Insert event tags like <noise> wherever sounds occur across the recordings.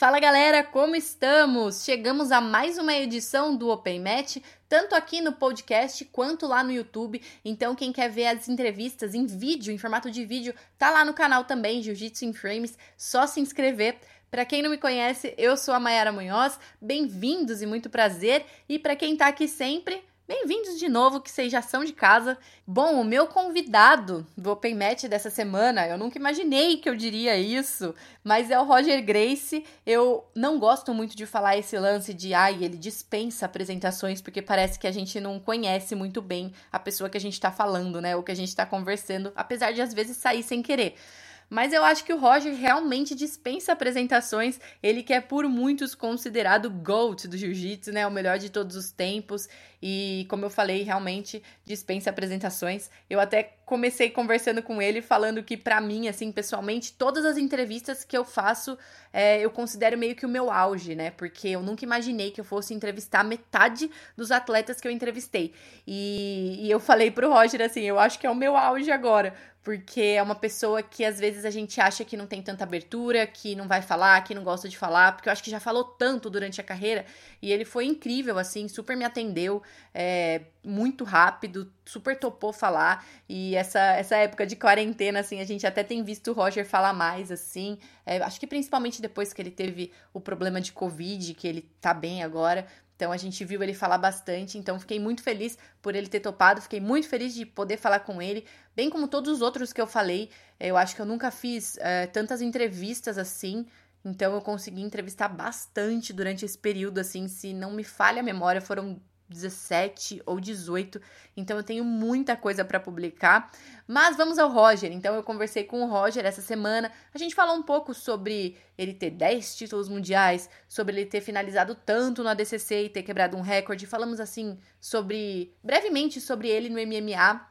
Fala galera, como estamos? Chegamos a mais uma edição do Open Match, tanto aqui no podcast quanto lá no YouTube. Então, quem quer ver as entrevistas em vídeo, em formato de vídeo, tá lá no canal também, Jiu-Jitsu in Frames, só se inscrever. Para quem não me conhece, eu sou a Mayara Munhoz. Bem-vindos e muito prazer. E para quem tá aqui sempre, Bem-vindos de novo, que vocês já são de casa. Bom, o meu convidado do Open Match dessa semana, eu nunca imaginei que eu diria isso, mas é o Roger Grace. Eu não gosto muito de falar esse lance de ai, ele dispensa apresentações, porque parece que a gente não conhece muito bem a pessoa que a gente está falando, né? Ou que a gente está conversando, apesar de às vezes sair sem querer. Mas eu acho que o Roger realmente dispensa apresentações. Ele que é por muitos considerado o GOAT do jiu-jitsu, né? O melhor de todos os tempos. E como eu falei, realmente dispensa apresentações. Eu até comecei conversando com ele, falando que para mim, assim, pessoalmente, todas as entrevistas que eu faço, é, eu considero meio que o meu auge, né? Porque eu nunca imaginei que eu fosse entrevistar metade dos atletas que eu entrevistei. E, e eu falei pro Roger assim, eu acho que é o meu auge agora porque é uma pessoa que às vezes a gente acha que não tem tanta abertura, que não vai falar, que não gosta de falar, porque eu acho que já falou tanto durante a carreira. E ele foi incrível, assim, super me atendeu, é, muito rápido, super topou falar. E essa, essa época de quarentena, assim, a gente até tem visto o Roger falar mais, assim, é, acho que principalmente depois que ele teve o problema de Covid, que ele tá bem agora, então a gente viu ele falar bastante, então fiquei muito feliz por ele ter topado, fiquei muito feliz de poder falar com ele, bem como todos os outros que eu falei. Eu acho que eu nunca fiz é, tantas entrevistas assim, então eu consegui entrevistar bastante durante esse período, assim, se não me falha a memória, foram 17 ou 18, então eu tenho muita coisa para publicar. Mas vamos ao Roger. Então eu conversei com o Roger essa semana. A gente falou um pouco sobre ele ter 10 títulos mundiais, sobre ele ter finalizado tanto no ADCC e ter quebrado um recorde. Falamos assim sobre brevemente sobre ele no MMA.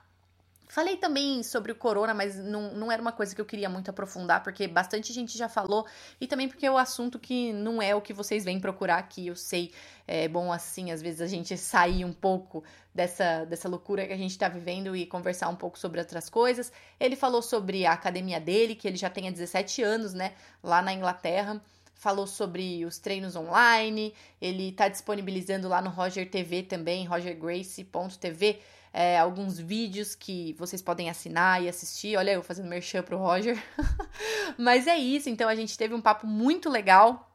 Falei também sobre o corona, mas não, não era uma coisa que eu queria muito aprofundar, porque bastante gente já falou, e também porque é o um assunto que não é o que vocês vêm procurar aqui, eu sei. É bom assim, às vezes, a gente sair um pouco dessa, dessa loucura que a gente está vivendo e conversar um pouco sobre outras coisas. Ele falou sobre a academia dele, que ele já tem há 17 anos, né, lá na Inglaterra falou sobre os treinos online, ele está disponibilizando lá no Roger TV também, rogergrace.tv, é, alguns vídeos que vocês podem assinar e assistir. Olha, eu fazendo merchan pro Roger. <laughs> Mas é isso, então a gente teve um papo muito legal.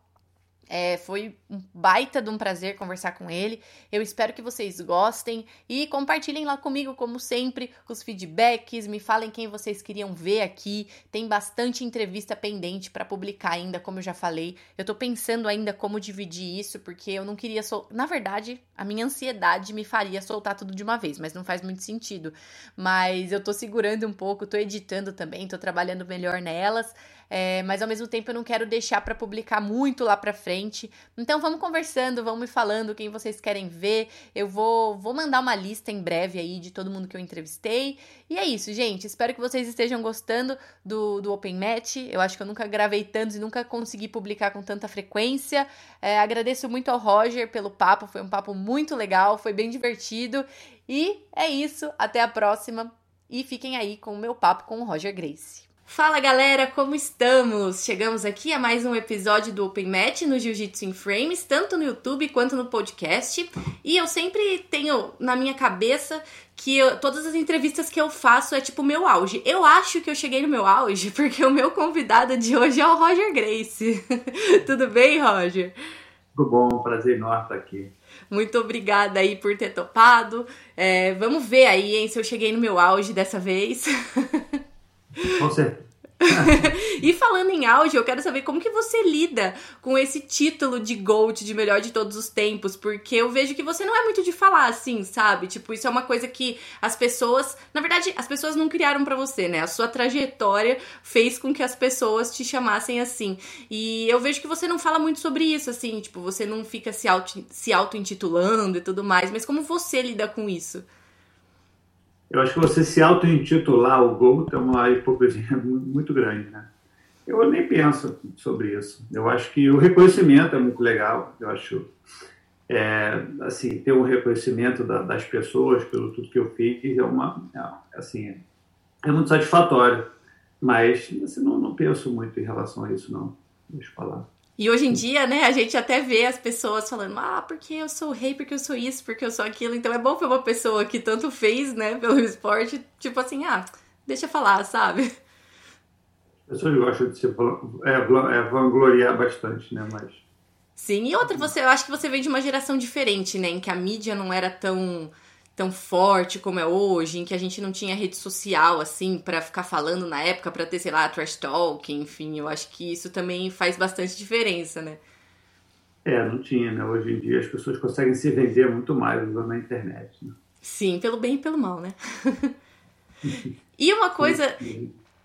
É, foi um baita de um prazer conversar com ele. Eu espero que vocês gostem e compartilhem lá comigo, como sempre, os feedbacks. Me falem quem vocês queriam ver aqui. Tem bastante entrevista pendente para publicar ainda, como eu já falei. Eu tô pensando ainda como dividir isso, porque eu não queria. Sol... Na verdade, a minha ansiedade me faria soltar tudo de uma vez, mas não faz muito sentido. Mas eu tô segurando um pouco, tô editando também, tô trabalhando melhor nelas é, mas ao mesmo tempo eu não quero deixar para publicar muito lá para frente. Então vamos conversando, vamos me falando quem vocês querem ver. Eu vou, vou mandar uma lista em breve aí de todo mundo que eu entrevistei. E é isso, gente. Espero que vocês estejam gostando do, do Open Match. Eu acho que eu nunca gravei tantos e nunca consegui publicar com tanta frequência. É, agradeço muito ao Roger pelo papo, foi um papo muito legal, foi bem divertido. E é isso, até a próxima. E fiquem aí com o meu papo com o Roger Grace. Fala galera, como estamos? Chegamos aqui a mais um episódio do Open Match no Jiu-Jitsu in Frames, tanto no YouTube quanto no podcast. E eu sempre tenho na minha cabeça que eu, todas as entrevistas que eu faço é tipo o meu auge. Eu acho que eu cheguei no meu auge <laughs> porque o meu convidado de hoje é o Roger Grace. <laughs> Tudo bem, Roger? Tudo bom, prazer enorme estar aqui. Muito obrigada aí por ter topado. É, vamos ver aí, hein, se eu cheguei no meu auge dessa vez. <laughs> Certeza. <laughs> e falando em áudio, eu quero saber como que você lida com esse título de GOAT, de melhor de todos os tempos, porque eu vejo que você não é muito de falar assim, sabe? Tipo, isso é uma coisa que as pessoas, na verdade, as pessoas não criaram para você, né? A sua trajetória fez com que as pessoas te chamassem assim. E eu vejo que você não fala muito sobre isso, assim, tipo, você não fica se auto se auto-intitulando e tudo mais, mas como você lida com isso? Eu acho que você se auto-intitular o Gold é uma hipocrisia <laughs> muito grande, né? Eu nem penso sobre isso. Eu acho que o reconhecimento é muito legal. Eu acho, é, assim, ter um reconhecimento da, das pessoas pelo tudo que eu fiz é uma, é, assim, é muito satisfatório. Mas assim, não, não penso muito em relação a isso, não. Deixa eu falar. E hoje em dia, né, a gente até vê as pessoas falando, ah, porque eu sou rei, porque eu sou isso, porque eu sou aquilo. Então é bom ver uma pessoa que tanto fez, né, pelo esporte, tipo assim, ah, deixa falar, sabe? As pessoas gostam de ser é, é, vangloriar bastante, né, mas... Sim, e outra, você, eu acho que você vem de uma geração diferente, né, em que a mídia não era tão tão forte como é hoje, em que a gente não tinha rede social assim para ficar falando na época, para ter, sei lá, trash talk, enfim, eu acho que isso também faz bastante diferença, né? É, não tinha, né? Hoje em dia as pessoas conseguem se vender muito mais usando a internet. Né? Sim, pelo bem e pelo mal, né? <laughs> e uma coisa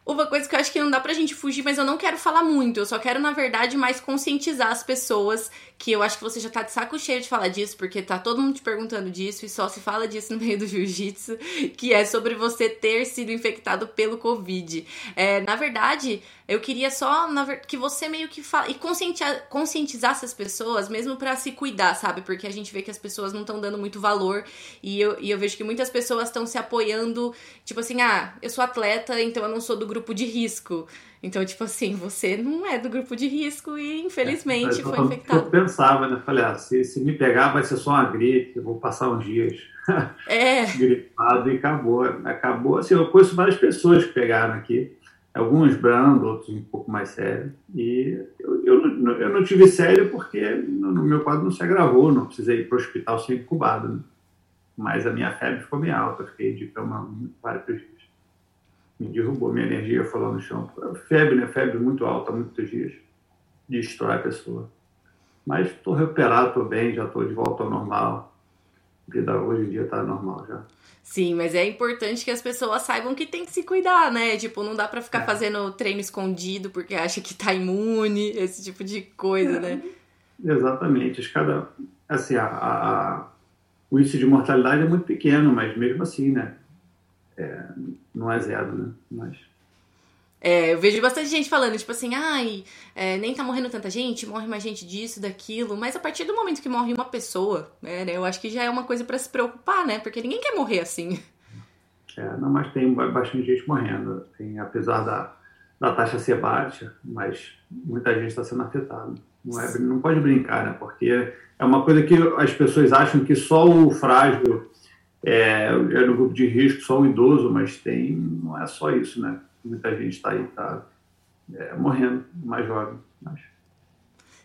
uma coisa que eu acho que não dá pra gente fugir, mas eu não quero falar muito. Eu só quero, na verdade, mais conscientizar as pessoas. Que eu acho que você já tá de saco cheio de falar disso, porque tá todo mundo te perguntando disso e só se fala disso <laughs> no meio do jiu-jitsu, que é sobre você ter sido infectado pelo Covid. É, na verdade, eu queria só que você meio que fala e conscientizar, conscientizasse as pessoas, mesmo para se cuidar, sabe? Porque a gente vê que as pessoas não estão dando muito valor e eu, e eu vejo que muitas pessoas estão se apoiando, tipo assim, ah, eu sou atleta, então eu não sou do grupo de risco. Então, tipo assim, você não é do grupo de risco e infelizmente é, foi infectado. Eu pensava, né? Falei, ah, se, se me pegar vai ser só uma gripe, eu vou passar uns dias é. <laughs> gripado e acabou. Acabou, assim, eu conheço várias pessoas que pegaram aqui alguns brando, outros um pouco mais sérios. E eu, eu, eu, não tive sério porque no, no, meu quadro não se agravou, não precisei ir para o hospital sem incubado. Né? Mas a minha febre ficou meio alta, fiquei de cama vários dias. Me derrubou, minha energia falou no chão. Febre, né? Febre muito alta, muitos dias. Destrói a pessoa. Mas estou recuperado, estou bem, já estou de volta ao normal. A vida hoje em dia está normal já. Sim, mas é importante que as pessoas saibam que tem que se cuidar, né? Tipo, não dá para ficar é. fazendo treino escondido porque acha que tá imune, esse tipo de coisa, é, né? Exatamente. Cada, assim, a, a, o índice de mortalidade é muito pequeno, mas mesmo assim, né? É, não é zero, né? Mas é, eu vejo bastante gente falando, tipo assim, ai, é, nem tá morrendo tanta gente, morre mais gente disso, daquilo. Mas a partir do momento que morre uma pessoa, né, né eu acho que já é uma coisa para se preocupar, né? Porque ninguém quer morrer assim. É, não, mas tem bastante gente morrendo. Tem, apesar da, da taxa ser baixa, mas muita gente está sendo afetada. Não, é, não pode brincar, né? Porque é uma coisa que as pessoas acham que só o frágil é, é no grupo de risco, só o idoso, mas tem, não é só isso, né? muita gente está aí, está é, morrendo, mais jovem. Mas...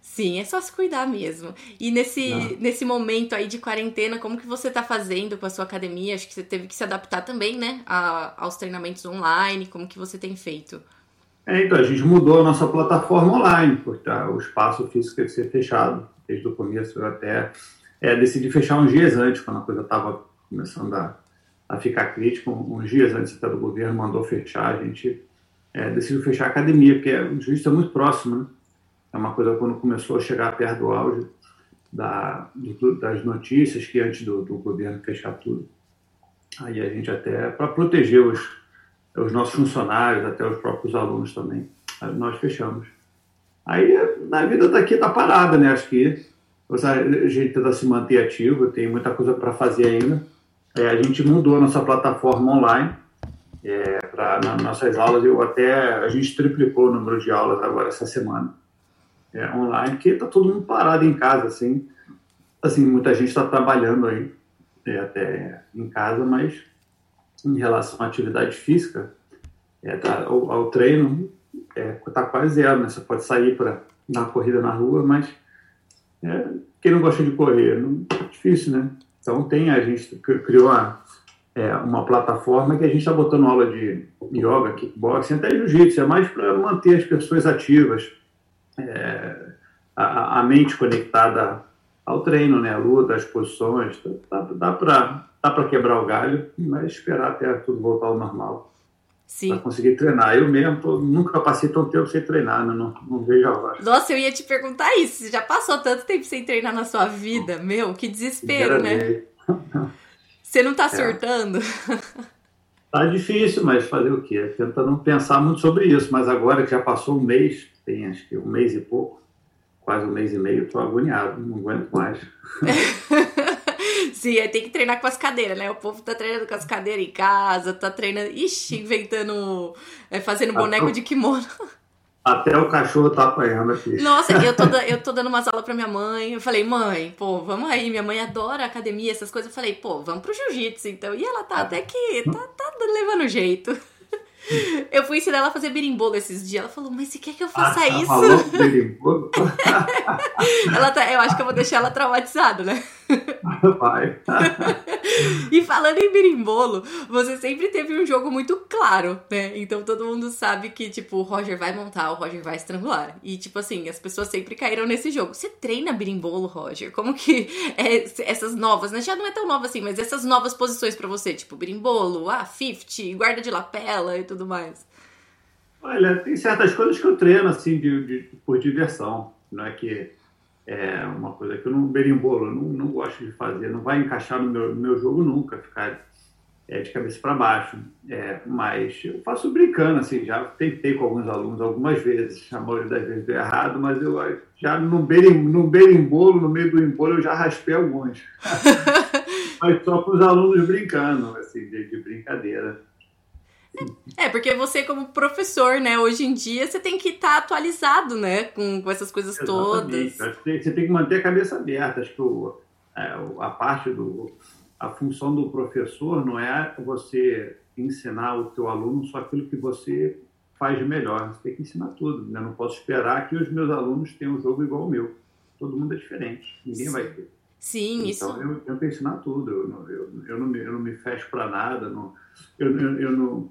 Sim, é só se cuidar mesmo. E nesse, nesse momento aí de quarentena, como que você está fazendo com a sua academia? Acho que você teve que se adaptar também, né, a, aos treinamentos online. Como que você tem feito? É, então, a gente mudou a nossa plataforma online, porque tá, o espaço físico teve que ser fechado. Desde o começo eu até é, decidi fechar uns dias antes, quando a coisa estava começando a a ficar crítico. Uns dias antes até do governo mandou fechar, a gente é, decidiu fechar a academia, porque o juiz é muito próximo, né? É uma coisa quando começou a chegar perto do auge da, do, das notícias, que antes do, do, governo fechar tudo. Aí a gente até, para proteger os, os nossos funcionários, até os próprios alunos também, nós fechamos. Aí na vida daqui tá parada, né? Acho que a gente tenta se manter ativo, tem muita coisa para fazer ainda é, a gente mudou a nossa plataforma online é, para nossas aulas. Eu até a gente triplicou o número de aulas agora essa semana é, online, porque está todo mundo parado em casa, assim. Assim, muita gente está trabalhando aí é, até em casa, mas em relação à atividade física, é, tá, ao, ao, treino, está é, quase zero, né? Você pode sair para dar corrida na rua, mas quem não gosta de correr, não, é difícil, né? Então, tem, a gente criou uma, é, uma plataforma que a gente está botando aula de yoga, kickboxing, até jiu-jitsu, é mais para manter as pessoas ativas, é, a, a, mente conectada ao treino, né, a luta, as posições, dá, dá para dá quebrar o galho, mas esperar até tudo voltar ao normal. Para conseguir treinar. Eu mesmo tô, nunca passei tanto tempo sem treinar, né? não, não vejo a hora. Nossa, eu ia te perguntar isso. Você já passou tanto tempo sem treinar na sua vida? Meu, que desespero, né? <laughs> Você não tá é. surtando? <laughs> Tá difícil, mas fazer o quê? Tenta não pensar muito sobre isso. Mas agora que já passou um mês, tem acho que um mês e pouco, quase um mês e meio, tô agoniado, não aguento mais. <laughs> Sim, aí tem que treinar com as cadeiras, né? O povo tá treinando com as cadeiras em casa, tá treinando. Ixi, inventando. É, fazendo boneco de kimono. Até o cachorro tá apanhando aqui. Nossa, eu tô, eu tô dando umas aulas pra minha mãe. Eu falei, mãe, pô, vamos aí. Minha mãe adora academia, essas coisas. Eu falei, pô, vamos pro jiu-jitsu então. E ela tá até que. tá, tá levando jeito. Eu fui ensinar ela a fazer berimbolo esses dias. Ela falou, mas você quer que eu faça ah, tá isso? berimbolo? <laughs> ela tá, eu acho que eu vou deixar ela traumatizada, né? <laughs> Vai. e falando em berimbolo, você sempre teve um jogo muito claro, né? Então todo mundo sabe que, tipo, o Roger vai montar, o Roger vai estrangular. E, tipo assim, as pessoas sempre caíram nesse jogo. Você treina berimbolo, Roger? Como que <laughs> é essas novas, né? Já não é tão nova assim, mas essas novas posições para você, tipo, berimbolo, ah, 50, guarda de lapela e tudo mais. Olha, tem certas coisas que eu treino, assim, de, de por diversão. Não é que é uma coisa que eu não berimbolo, não, não gosto de fazer, não vai encaixar no meu, no meu jogo nunca, ficar é, de cabeça para baixo. É, mas eu faço brincando, assim, já tentei com alguns alunos algumas vezes, a maioria das vezes deu errado, mas eu já no, berim, no berimbolo, no meio do embolo, eu já raspei alguns. <laughs> mas só com os alunos brincando, assim, de, de brincadeira. É, porque você, como professor, né, hoje em dia, você tem que estar tá atualizado, né, com, com essas coisas Exatamente. todas. Você tem que manter a cabeça aberta. Acho que o, é, a parte do. A função do professor não é você ensinar o teu aluno só aquilo que você faz de melhor. Você tem que ensinar tudo. Né? Não posso esperar que os meus alunos tenham um jogo igual ao meu. Todo mundo é diferente. Ninguém Sim. vai ter. Sim, então, isso. Eu, eu tenho que ensinar tudo. Eu, não, eu, eu, não, me, eu não me fecho para nada. Não, eu, eu, eu não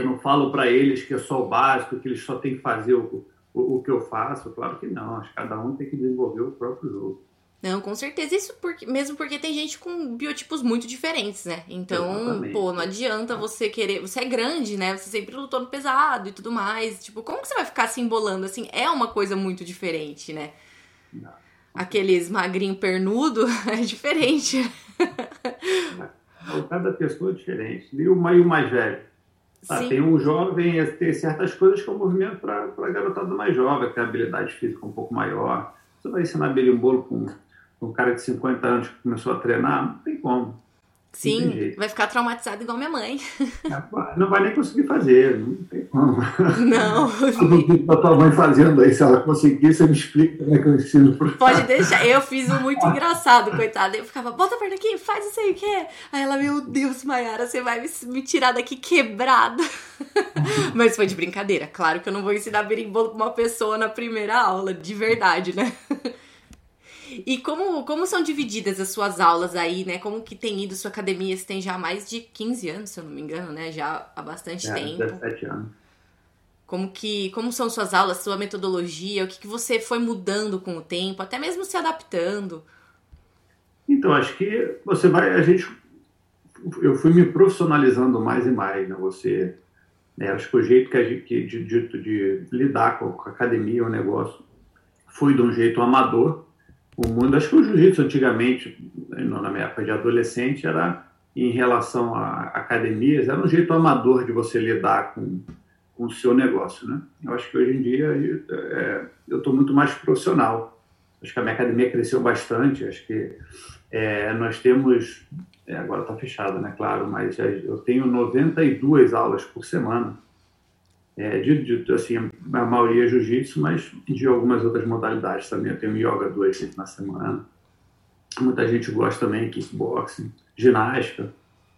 eu não falo para eles que é só o básico, que eles só têm que fazer o, o, o, que eu faço. Claro que não. Acho que cada um tem que desenvolver o próprio jogo. Não, com certeza. Isso porque, mesmo porque tem gente com biotipos muito diferentes, né? Então, Exatamente. pô, não adianta você querer. Você é grande, né? Você sempre lutou no pesado e tudo mais. Tipo, como que você vai ficar se embolando assim? É uma coisa muito diferente, né? Não. Aqueles magrinho pernudo <laughs> é diferente. Cada pessoa é diferente. E o mais velho? Ah, tem um jovem, tem certas coisas que é um movimento para a garotada mais jovem, que tem habilidade física um pouco maior. Você vai ensinar berimbolo com, com um cara de 50 anos que começou a treinar? Não tem como. Sim, vai ficar traumatizado igual minha mãe. É, não vai nem conseguir fazer, não tem como. Não. <laughs> a tua mãe fazendo aí, se ela conseguir, você me explica como é que eu ensino. Pro... Pode deixar, eu fiz um muito <laughs> engraçado, coitada. Eu ficava, bota a perna aqui, faz isso aí, o quê? Aí ela, meu Deus, Mayara, você vai me tirar daqui quebrada. <laughs> Mas foi de brincadeira. Claro que eu não vou ensinar berimbolo pra uma pessoa na primeira aula, de verdade, né? E como, como são divididas as suas aulas aí, né? Como que tem ido sua academia? Você tem já mais de 15 anos, se eu não me engano, né? Já há bastante é, tempo. 17 anos. Como que como são suas aulas, sua metodologia, o que, que você foi mudando com o tempo, até mesmo se adaptando? Então, acho que você vai, a gente eu fui me profissionalizando mais e mais, né? Você, né? acho que o jeito que, a gente, de, de, de, lidar com a academia, o negócio, foi de um jeito amador, o mundo. Acho que o jiu-jitsu antigamente, na minha época de adolescente, era em relação a academias, era um jeito amador de você lidar com, com o seu negócio, né? Eu acho que hoje em dia é, eu estou muito mais profissional. Acho que a minha academia cresceu bastante. Acho que é, nós temos, é, agora está fechada, né? Claro, mas eu tenho 92 aulas por semana é, de, de, assim, a maioria é jiu-jitsu, mas de algumas outras modalidades também. Eu tenho yoga duas vezes na semana. Muita gente gosta também kickboxing, ginástica,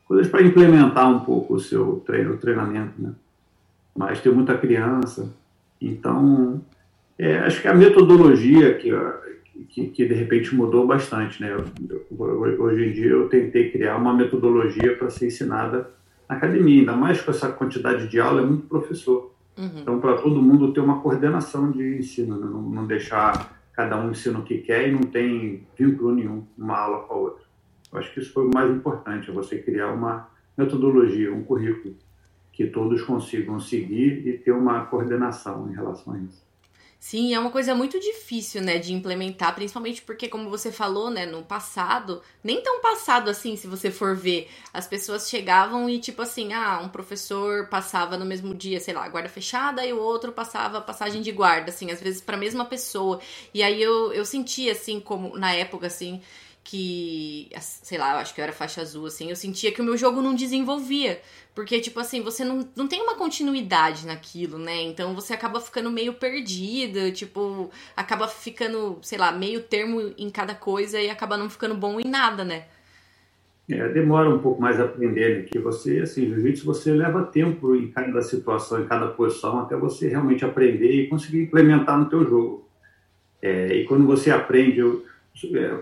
coisas para implementar um pouco o seu treino, o treinamento, né? Mas tem muita criança, então é, acho que a metodologia que, que, que, de repente mudou bastante, né? hoje em dia eu tentei criar uma metodologia para ser ensinada na academia, ainda mais com essa quantidade de aula, é muito professor. Uhum. Então, para todo mundo ter uma coordenação de ensino, né? não, não, deixar cada um ensina o que quer e não tem vínculo nenhum uma aula com a outra. Eu acho que isso foi o mais importante, é você criar uma metodologia, um currículo que todos consigam seguir e ter uma coordenação em relação a isso. Sim, é uma coisa muito difícil, né, de implementar, principalmente porque, como você falou, né, no passado, nem tão passado assim, se você for ver, as pessoas chegavam e, tipo assim, ah, um professor passava no mesmo dia, sei lá, guarda fechada, e o outro passava passagem de guarda, assim, às vezes para a mesma pessoa. E aí eu, eu sentia, assim, como na época, assim, que, sei lá, eu acho que eu era faixa azul, assim, eu sentia que o meu jogo não desenvolvia. Porque, tipo assim, você não, não tem uma continuidade naquilo, né? Então você acaba ficando meio perdida, tipo, acaba ficando, sei lá, meio termo em cada coisa e acaba não ficando bom em nada, né? É, demora um pouco mais a aprender, né? Que você, assim, jiu-jitsu você leva tempo em cada situação, em cada posição, até você realmente aprender e conseguir implementar no teu jogo. É, e quando você aprende é,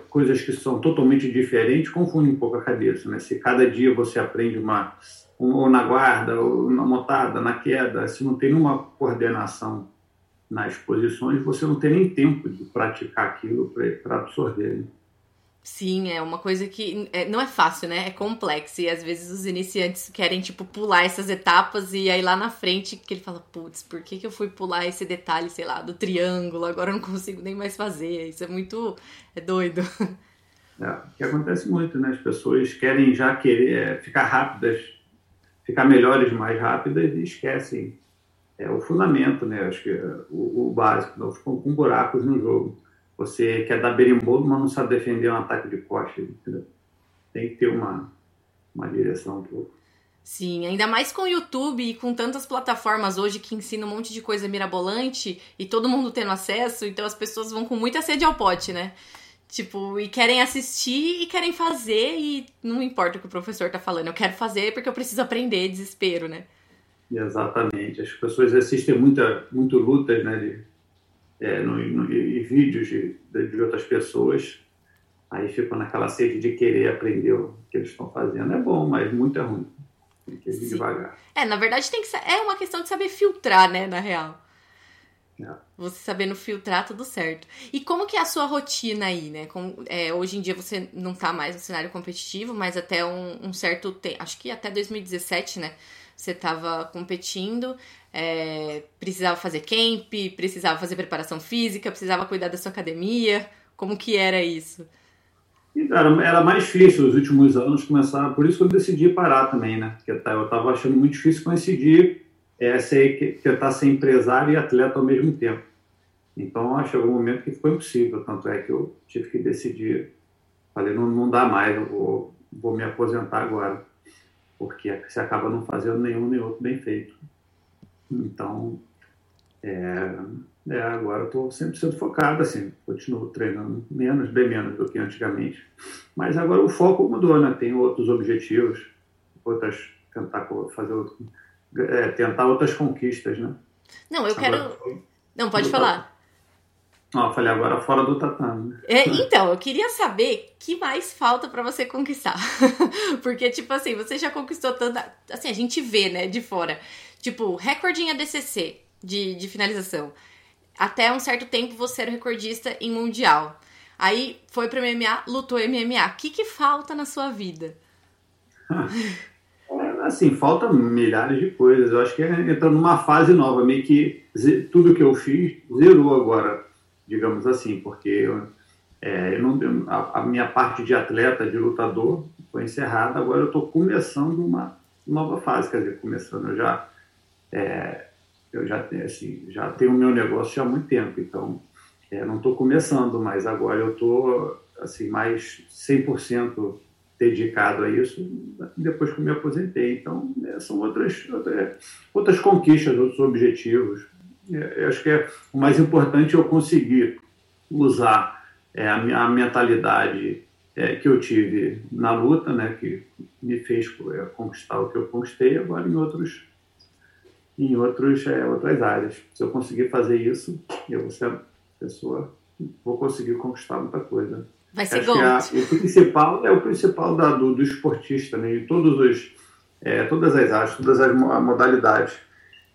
coisas que são totalmente diferentes confunde um pouco a cabeça, né? Se cada dia você aprende uma ou na guarda, ou na motada, na queda, se não tem nenhuma coordenação nas posições, você não tem nem tempo de praticar aquilo para absorver. Né? Sim, é uma coisa que é, não é fácil, né? É complexo. E às vezes os iniciantes querem, tipo, pular essas etapas e aí lá na frente que ele fala, putz, por que, que eu fui pular esse detalhe, sei lá, do triângulo? Agora eu não consigo nem mais fazer. Isso é muito. É doido. É, que acontece muito, né? As pessoas querem já querer é, ficar rápidas, ficar melhores mais rápidas e esquecem é, o fundamento, né? Acho que é o, o básico, não ficam com buracos no jogo. Você quer dar berimbolo, mas não sabe defender um ataque de costa. Entendeu? Tem que ter uma, uma direção um pouco. Sim, ainda mais com o YouTube e com tantas plataformas hoje que ensinam um monte de coisa mirabolante e todo mundo tendo acesso, então as pessoas vão com muita sede ao pote, né? Tipo, e querem assistir e querem fazer e não importa o que o professor tá falando, eu quero fazer porque eu preciso aprender, desespero, né? Exatamente. As pessoas assistem muita, muito lutas, né, de é, no, no, e vídeos de, de outras pessoas, aí ficam naquela sede de querer aprender o que eles estão fazendo. É bom, mas muito é ruim. Tem que ir Sim. devagar. É, na verdade tem que é uma questão de saber filtrar, né, na real. É. Você sabendo filtrar tudo certo. E como que é a sua rotina aí, né? Com, é, hoje em dia você não tá mais no cenário competitivo, mas até um, um certo tempo, acho que até 2017, né? Você estava competindo é, precisava fazer camp, precisava fazer preparação física, precisava cuidar da sua academia? Como que era isso? Era, era mais difícil os últimos anos começar, por isso que eu decidi parar também, né? Porque eu estava achando muito difícil coincidir é, ser, tentar ser empresário e atleta ao mesmo tempo. Então, chegou um momento que ficou impossível, tanto é que eu tive que decidir. Falei, não, não dá mais, eu vou, vou me aposentar agora, porque você acaba não fazendo nenhum nem outro bem feito. Então, é, é, agora eu estou sempre sendo focado, assim, continuo treinando menos, bem menos do que antigamente. Mas agora o foco mudou, né? Tem outros objetivos, outras, tentar fazer outro, é, tentar outras conquistas, né? Não, eu agora, quero. Não, pode falar. Não, eu falei agora fora do tatame. Né? É, então, eu queria saber que mais falta para você conquistar. <laughs> Porque, tipo assim, você já conquistou tanta. Assim, a gente vê, né, de fora. Tipo, recorde em ADCC de, de finalização. Até um certo tempo você era recordista em Mundial. Aí foi pro MMA, lutou MMA. O que, que falta na sua vida? <laughs> É, assim, falta milhares de coisas. Eu acho que entrando numa fase nova, meio que tudo que eu fiz zerou agora, digamos assim, porque eu, é, eu não, a, a, minha parte de atleta, de lutador, foi encerrada. Agora eu estou começando uma nova fase, quer dizer, começando eu já é, eu já, assim, já tenho o meu negócio há muito tempo, então é, não estou começando, mas agora eu estou assim, mais 100% dedicado a isso depois que me aposentei. Então, é, são outras, outras conquistas, outros objetivos. É, eu acho que é, o mais importante é eu conseguir usar é, a, a, mentalidade é, que eu tive na luta, né, que me fez é, conquistar o que eu conquistei, agora em outros em outros, é, outras áreas. Se eu conseguir fazer isso, eu vou ser pessoa, vou conseguir conquistar muita coisa. Vai ser a, o principal é o principal da, do, do esportista, né? Em todos os, todas as áreas, todas as modalidades.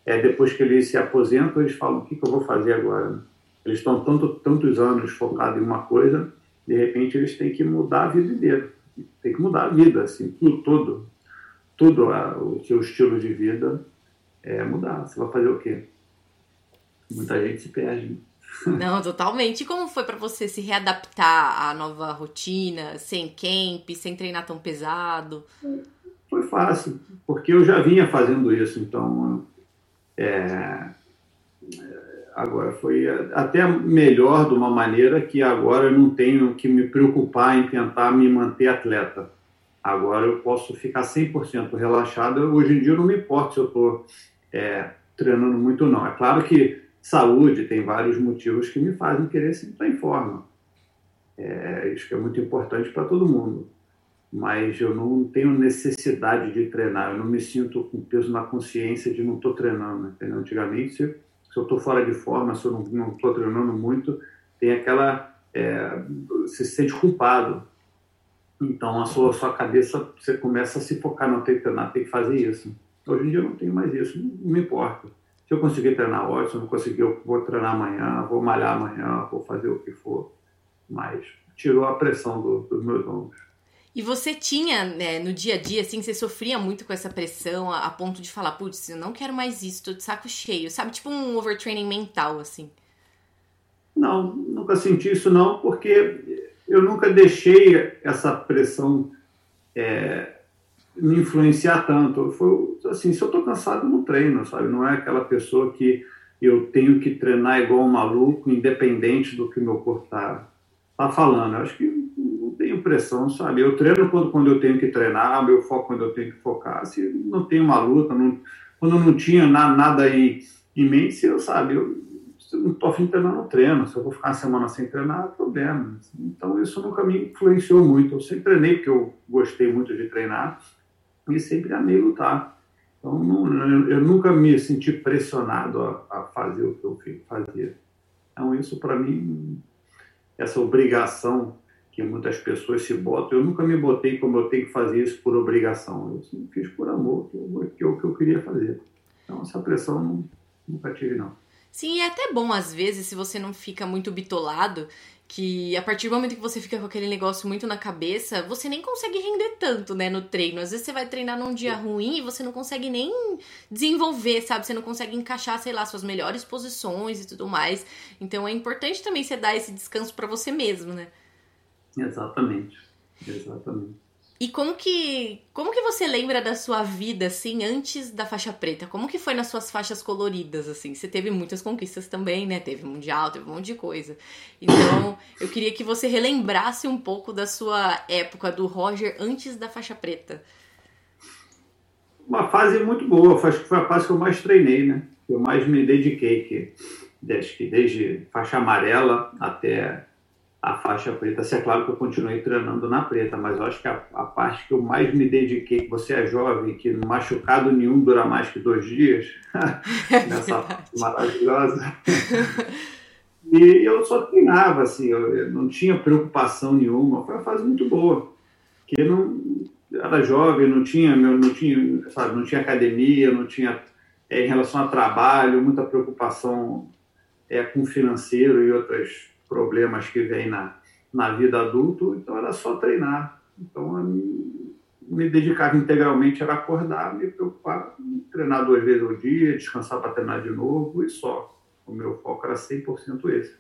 É, depois que eles se aposentam, eles falam: o que, que eu vou fazer agora? Eles estão tanto, tantos anos focados em uma coisa, de repente eles têm que mudar a vida inteira. Tem que mudar a vida, assim, tudo, tudo, tudo a, o seu estilo de vida é mudar. Você vai fazer o quê? Muita gente se perde. <laughs> Não, totalmente. E como foi para você se readaptar à nova rotina, sem camp, sem treinar tão pesado? Foi fácil, porque eu já vinha fazendo isso. Então, é, Agora, foi até melhor de uma maneira que agora eu não tenho que me preocupar em tentar me manter atleta. Agora eu posso ficar 100% relaxado. Hoje em dia eu não me importo se eu estou é, treinando muito não. É claro que saúde tem vários motivos que me fazem querer sempre estar em forma. É, isso que é muito importante para todo mundo. Mas eu não tenho necessidade de treinar. Eu não me sinto com peso na consciência de não estou treinando. Entendeu? Antigamente, se, eu estou fora de forma, se eu não estou treinando muito, tem aquela. É, se sente culpado. Então a sua, a sua cabeça, você começa a se focar, não tem que treinar, tem que fazer isso. Hoje em dia eu não tenho mais isso, não, não me importa. Se eu conseguir treinar hoje, se eu não conseguir, eu vou treinar amanhã, vou malhar amanhã, vou fazer o que for. Mas tirou a pressão do, dos meus ombros. E você tinha, né, no dia a dia, assim, você sofria muito com essa pressão a, a ponto de falar, putz, eu não quero mais isso, tô de saco cheio, sabe? Tipo um overtraining mental, assim. Não, nunca senti isso não, porque eu nunca deixei essa pressão é, me influenciar tanto. Foi assim, se eu estou cansado, eu não treino, sabe? Não é aquela pessoa que eu tenho que treinar igual um maluco, independente do que meu corpo está tá falando. Eu acho que tenho pressão, sabe? Eu treino quando, quando eu tenho que treinar, meu foco quando eu tenho que focar. Se não tem uma luta, não, quando não tinha nada, nada em, em mente, eu, sabe? Eu, se eu não estou afim de treinar, não treino. Se eu vou ficar uma semana sem treinar, problema. Então, isso nunca me influenciou muito. Eu sempre treinei porque eu gostei muito de treinar e sempre amei lutar. Então, não, eu nunca me senti pressionado a, a, fazer o que eu fazia. Então, isso para mim, essa obrigação que muitas pessoas se botam, eu nunca me botei como eu tenho que fazer isso por obrigação. Eu sempre fiz por amor, que, é o que eu queria fazer. Então, essa pressão não, nunca tive, não. Sim, é até bom às vezes, se você não fica muito bitolado, que a partir do momento que você fica com aquele negócio muito na cabeça, você nem consegue render tanto, né, no treino. Às vezes você vai treinar num dia ruim e você não consegue nem desenvolver, sabe? Você não consegue encaixar, sei lá, suas melhores posições e tudo mais. Então é importante também você dar esse descanso para você mesmo, né? Exatamente. Exatamente. E como que, como que você lembra da sua vida, assim, antes da faixa preta? Como que foi nas suas faixas coloridas, assim? Você teve muitas conquistas também, né? Teve mundial, teve um monte de coisa. Então, eu queria que você relembrasse um pouco da sua época do Roger antes da faixa preta. Uma fase muito boa, acho que foi a fase que eu mais treinei, né? Que eu mais me dediquei, que desde, desde faixa amarela até a faixa preta. Se é claro que eu continuei treinando na preta, mas eu acho que a, a, parte que eu mais me dediquei, que você é jovem, que machucado nenhum dura mais que dois dias, <laughs> nessa fase maravilhosa. <laughs> e eu só treinava, assim, eu, eu, não tinha preocupação nenhuma. Foi uma fase muito boa, que não era jovem, não tinha, meu, não tinha, sabe, não tinha academia, não tinha é, em relação a trabalho, muita preocupação é, com financeiro e outras problemas que vêm na, na vida adulto, então era só treinar. Então, me dedicava integralmente era acordar, me preocupar, treinar duas vezes ao dia, descansar para treinar de novo e só. O meu foco era 100% esse.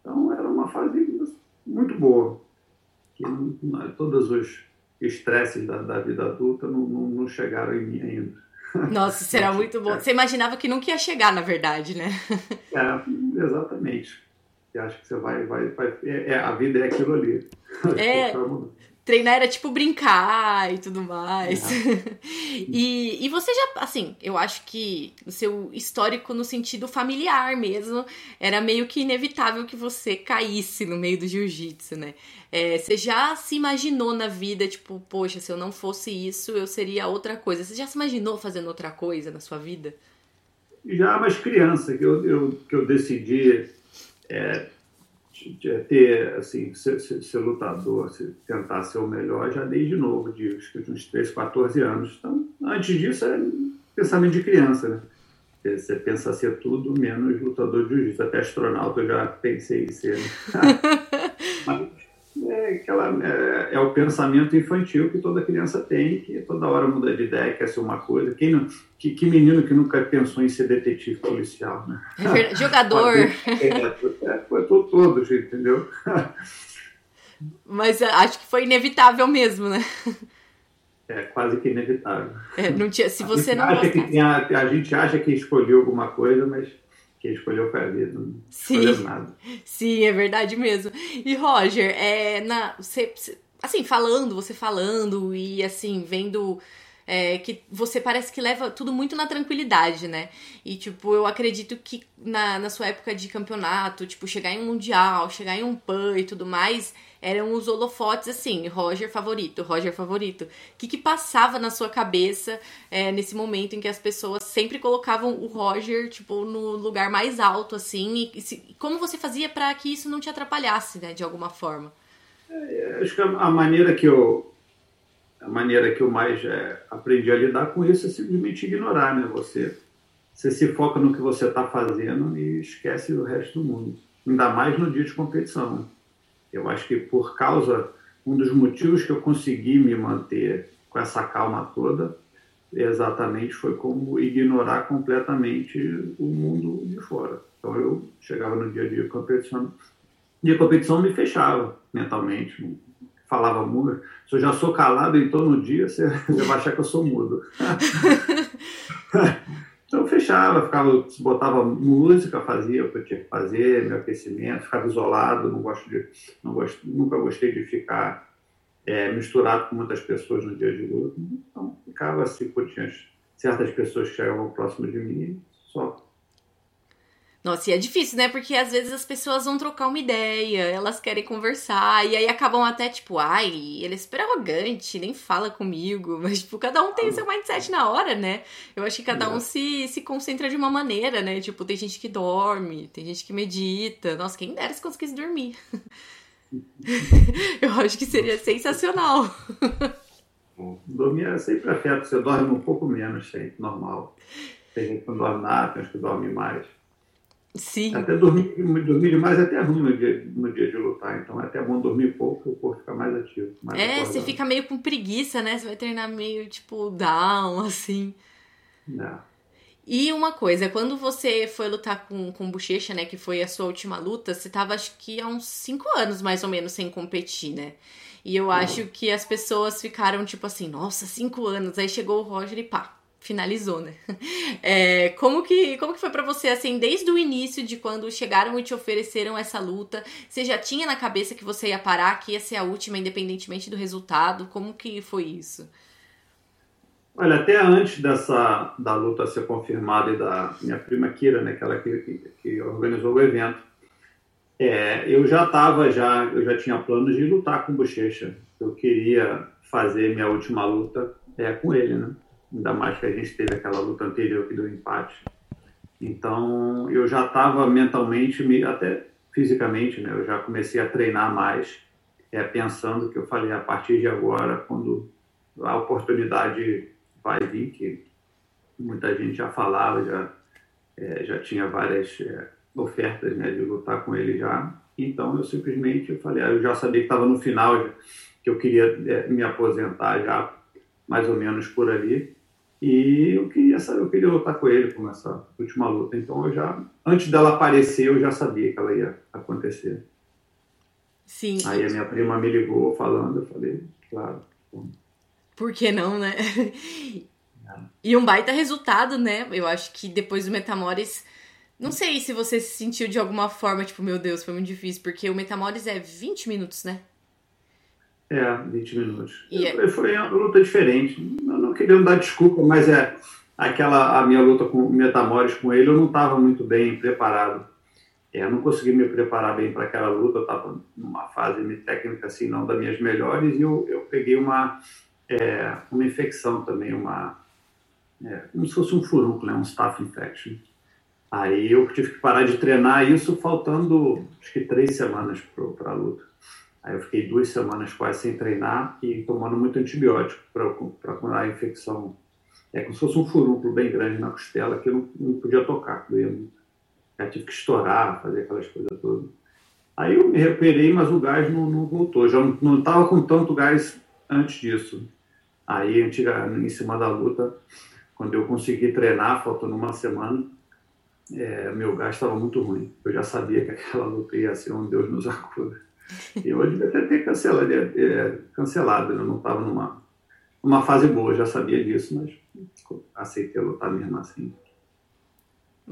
Então, era uma fase muito boa. Que não, todos os estresses da, da vida adulta não, não, não chegaram em mim ainda. Nossa, será <laughs> muito bom. Você imaginava que nunca ia chegar, na verdade, né? É, exatamente. Você acha que você vai. vai, vai é, é, a vida é aquilo ali. <laughs> É. Treinar era tipo brincar e tudo mais. É. <laughs> e, e você já, assim, eu acho que o seu histórico no sentido familiar mesmo era meio que inevitável que você caísse no meio do jiu-jitsu, né? É, você já se imaginou na vida, tipo, poxa, se eu não fosse isso, eu seria outra coisa. Você já se imaginou fazendo outra coisa na sua vida? Já, mas criança, que eu, eu que eu decidi é, ter, assim, ser, ser, lutador, ser, tentar ser o melhor já desde novo, de, uns 13, 14 anos. Então, antes disso, é pensamento de criança, né? Você pensa ser tudo menos lutador de jiu-jitsu. Até astronauta eu já pensei em ser. Né? <laughs> É, aquela, é, é, o pensamento infantil que toda criança tem, que toda hora muda de ideia, quer ser uma coisa. Quem não, que, que menino que nunca pensou em ser detetive policial, né? É. Jogador. <laughs> é, foi todos, entendeu? <laughs> Mas é, acho que foi inevitável mesmo, né? É quase que inevitável. É, não tinha, se você não acha que tem a, a gente acha que escolheu alguma coisa, mas quem escolheu foi a vida, não Sim. nada. Sim, é verdade mesmo. E Roger, é, na, você, assim, falando, você falando e assim, vendo é, que você parece que leva tudo muito na tranquilidade, né? E, tipo, eu acredito que na, na sua época de campeonato, tipo, chegar em um Mundial, chegar em um PAN e tudo mais, eram os holofotes assim, Roger favorito, Roger favorito. O que, que passava na sua cabeça é, nesse momento em que as pessoas sempre colocavam o Roger, tipo, no lugar mais alto, assim, e, e como você fazia para que isso não te atrapalhasse, né, de alguma forma? É, acho que a maneira que eu a maneira que eu mais é, aprendi a lidar com isso é simplesmente ignorar, né? Você, você se foca no que você está fazendo e esquece o resto do mundo. Ainda mais no dia de competição. Eu acho que por causa, um dos motivos que eu consegui me manter com essa calma toda, exatamente foi como ignorar completamente o mundo de fora. Então eu chegava no dia a dia de competição, de competição me fechava mentalmente, falava mudo. Se eu já sou calado, então no dia você, <laughs> você vai achar que eu sou mudo. <laughs> então eu fechava, ficava, botava música, fazia o que eu tinha que fazer, meu aquecimento, ficava isolado, não gosto de, não gosto, nunca gostei de ficar é, misturado com muitas pessoas no dia de luta. Então ficava assim, tinha certas pessoas que chegavam próximo de mim, só nossa, e é difícil, né? Porque às vezes as pessoas vão trocar uma ideia, elas querem conversar, e aí acabam até tipo, ai, ele é super arrogante, nem fala comigo. <laughs> Mas, tipo, cada um tem seu mindset na hora, né? Eu acho que cada um se, se concentra de uma maneira, né? Tipo, tem gente que dorme, tem gente que medita. Nossa, quem dera se conseguisse dormir. <laughs> Eu acho que seria sensacional. Dormir é sempre afeto, você dorme um pouco menos, sempre, normal. Tem gente que não dorme nada, tem gente que dorme mais. Sim. Até dormir, dormir demais é até ruim no dia, no dia de lutar. Então é até bom dormir pouco o corpo fica mais ativo. Mais é, acordado. você fica meio com preguiça, né? Você vai treinar meio tipo down, assim. É. E uma coisa, quando você foi lutar com, com Bochecha, né? Que foi a sua última luta, você tava acho que há uns 5 anos mais ou menos sem competir, né? E eu uhum. acho que as pessoas ficaram tipo assim, nossa, 5 anos. Aí chegou o Roger e pá, finalizou, né? <laughs> É, como que como que foi para você assim, desde o início de quando chegaram e te ofereceram essa luta? Você já tinha na cabeça que você ia parar, que ia ser a última, independentemente do resultado? Como que foi isso? Olha, até antes dessa da luta ser confirmada e da minha prima Kira, né, que ela que, que organizou o evento, é, eu já estava já eu já tinha planos de lutar com o Bochecha. Eu queria fazer minha última luta é, com ele, né? Ainda mais que a gente teve aquela luta anterior que deu empate. Então, eu já estava mentalmente, até fisicamente, né, eu já comecei a treinar mais, é, pensando que eu falei, a partir de agora, quando a oportunidade vai vir, que muita gente já falava, já, é, já tinha várias é, ofertas né, de lutar com ele já, então eu simplesmente eu falei, ah, eu já sabia que estava no final, que eu queria é, me aposentar já, mais ou menos por ali, e eu queria, eu queria lutar com ele com essa última luta. Então eu já, antes dela aparecer, eu já sabia que ela ia acontecer. Sim. Aí a minha prima me ligou falando, eu falei, claro. Por que não, né? É. E um baita resultado, né? Eu acho que depois do Metamores. Não sei se você se sentiu de alguma forma, tipo, meu Deus, foi muito difícil, porque o Metamores é 20 minutos, né? É, 20 minutos. Yeah. É foi uma luta diferente. Eu não queria dar desculpa, mas é aquela a minha luta com Metamores com ele, eu não estava muito bem preparado. É, eu não consegui me preparar bem para aquela luta, eu estava numa fase técnica assim, não das minhas melhores, e eu, eu peguei uma, é, uma infecção também, uma, é, como se fosse um furúnculo, né, um staph infection. Aí eu tive que parar de treinar isso faltando, acho que três semanas para a luta. Aí eu fiquei duas semanas quase sem treinar e tomando muito antibiótico para curar a infecção. É como se fosse um furúnculo bem grande na costela que eu não, não podia tocar, doía muito. Tive que estourar, fazer aquelas coisas todas. Aí eu me recuperei, mas o gás não, não voltou. Já não estava com tanto gás antes disso. Aí, antiga, em cima da luta, quando eu consegui treinar, faltando uma semana, é, meu gás estava muito ruim. Eu já sabia que aquela luta ia ser um Deus nos <laughs> acuda. Eu devia até ter cancelado, é, cancelado eu não estava numa, numa fase boa, já sabia disso, mas aceitei lutar mesmo assim.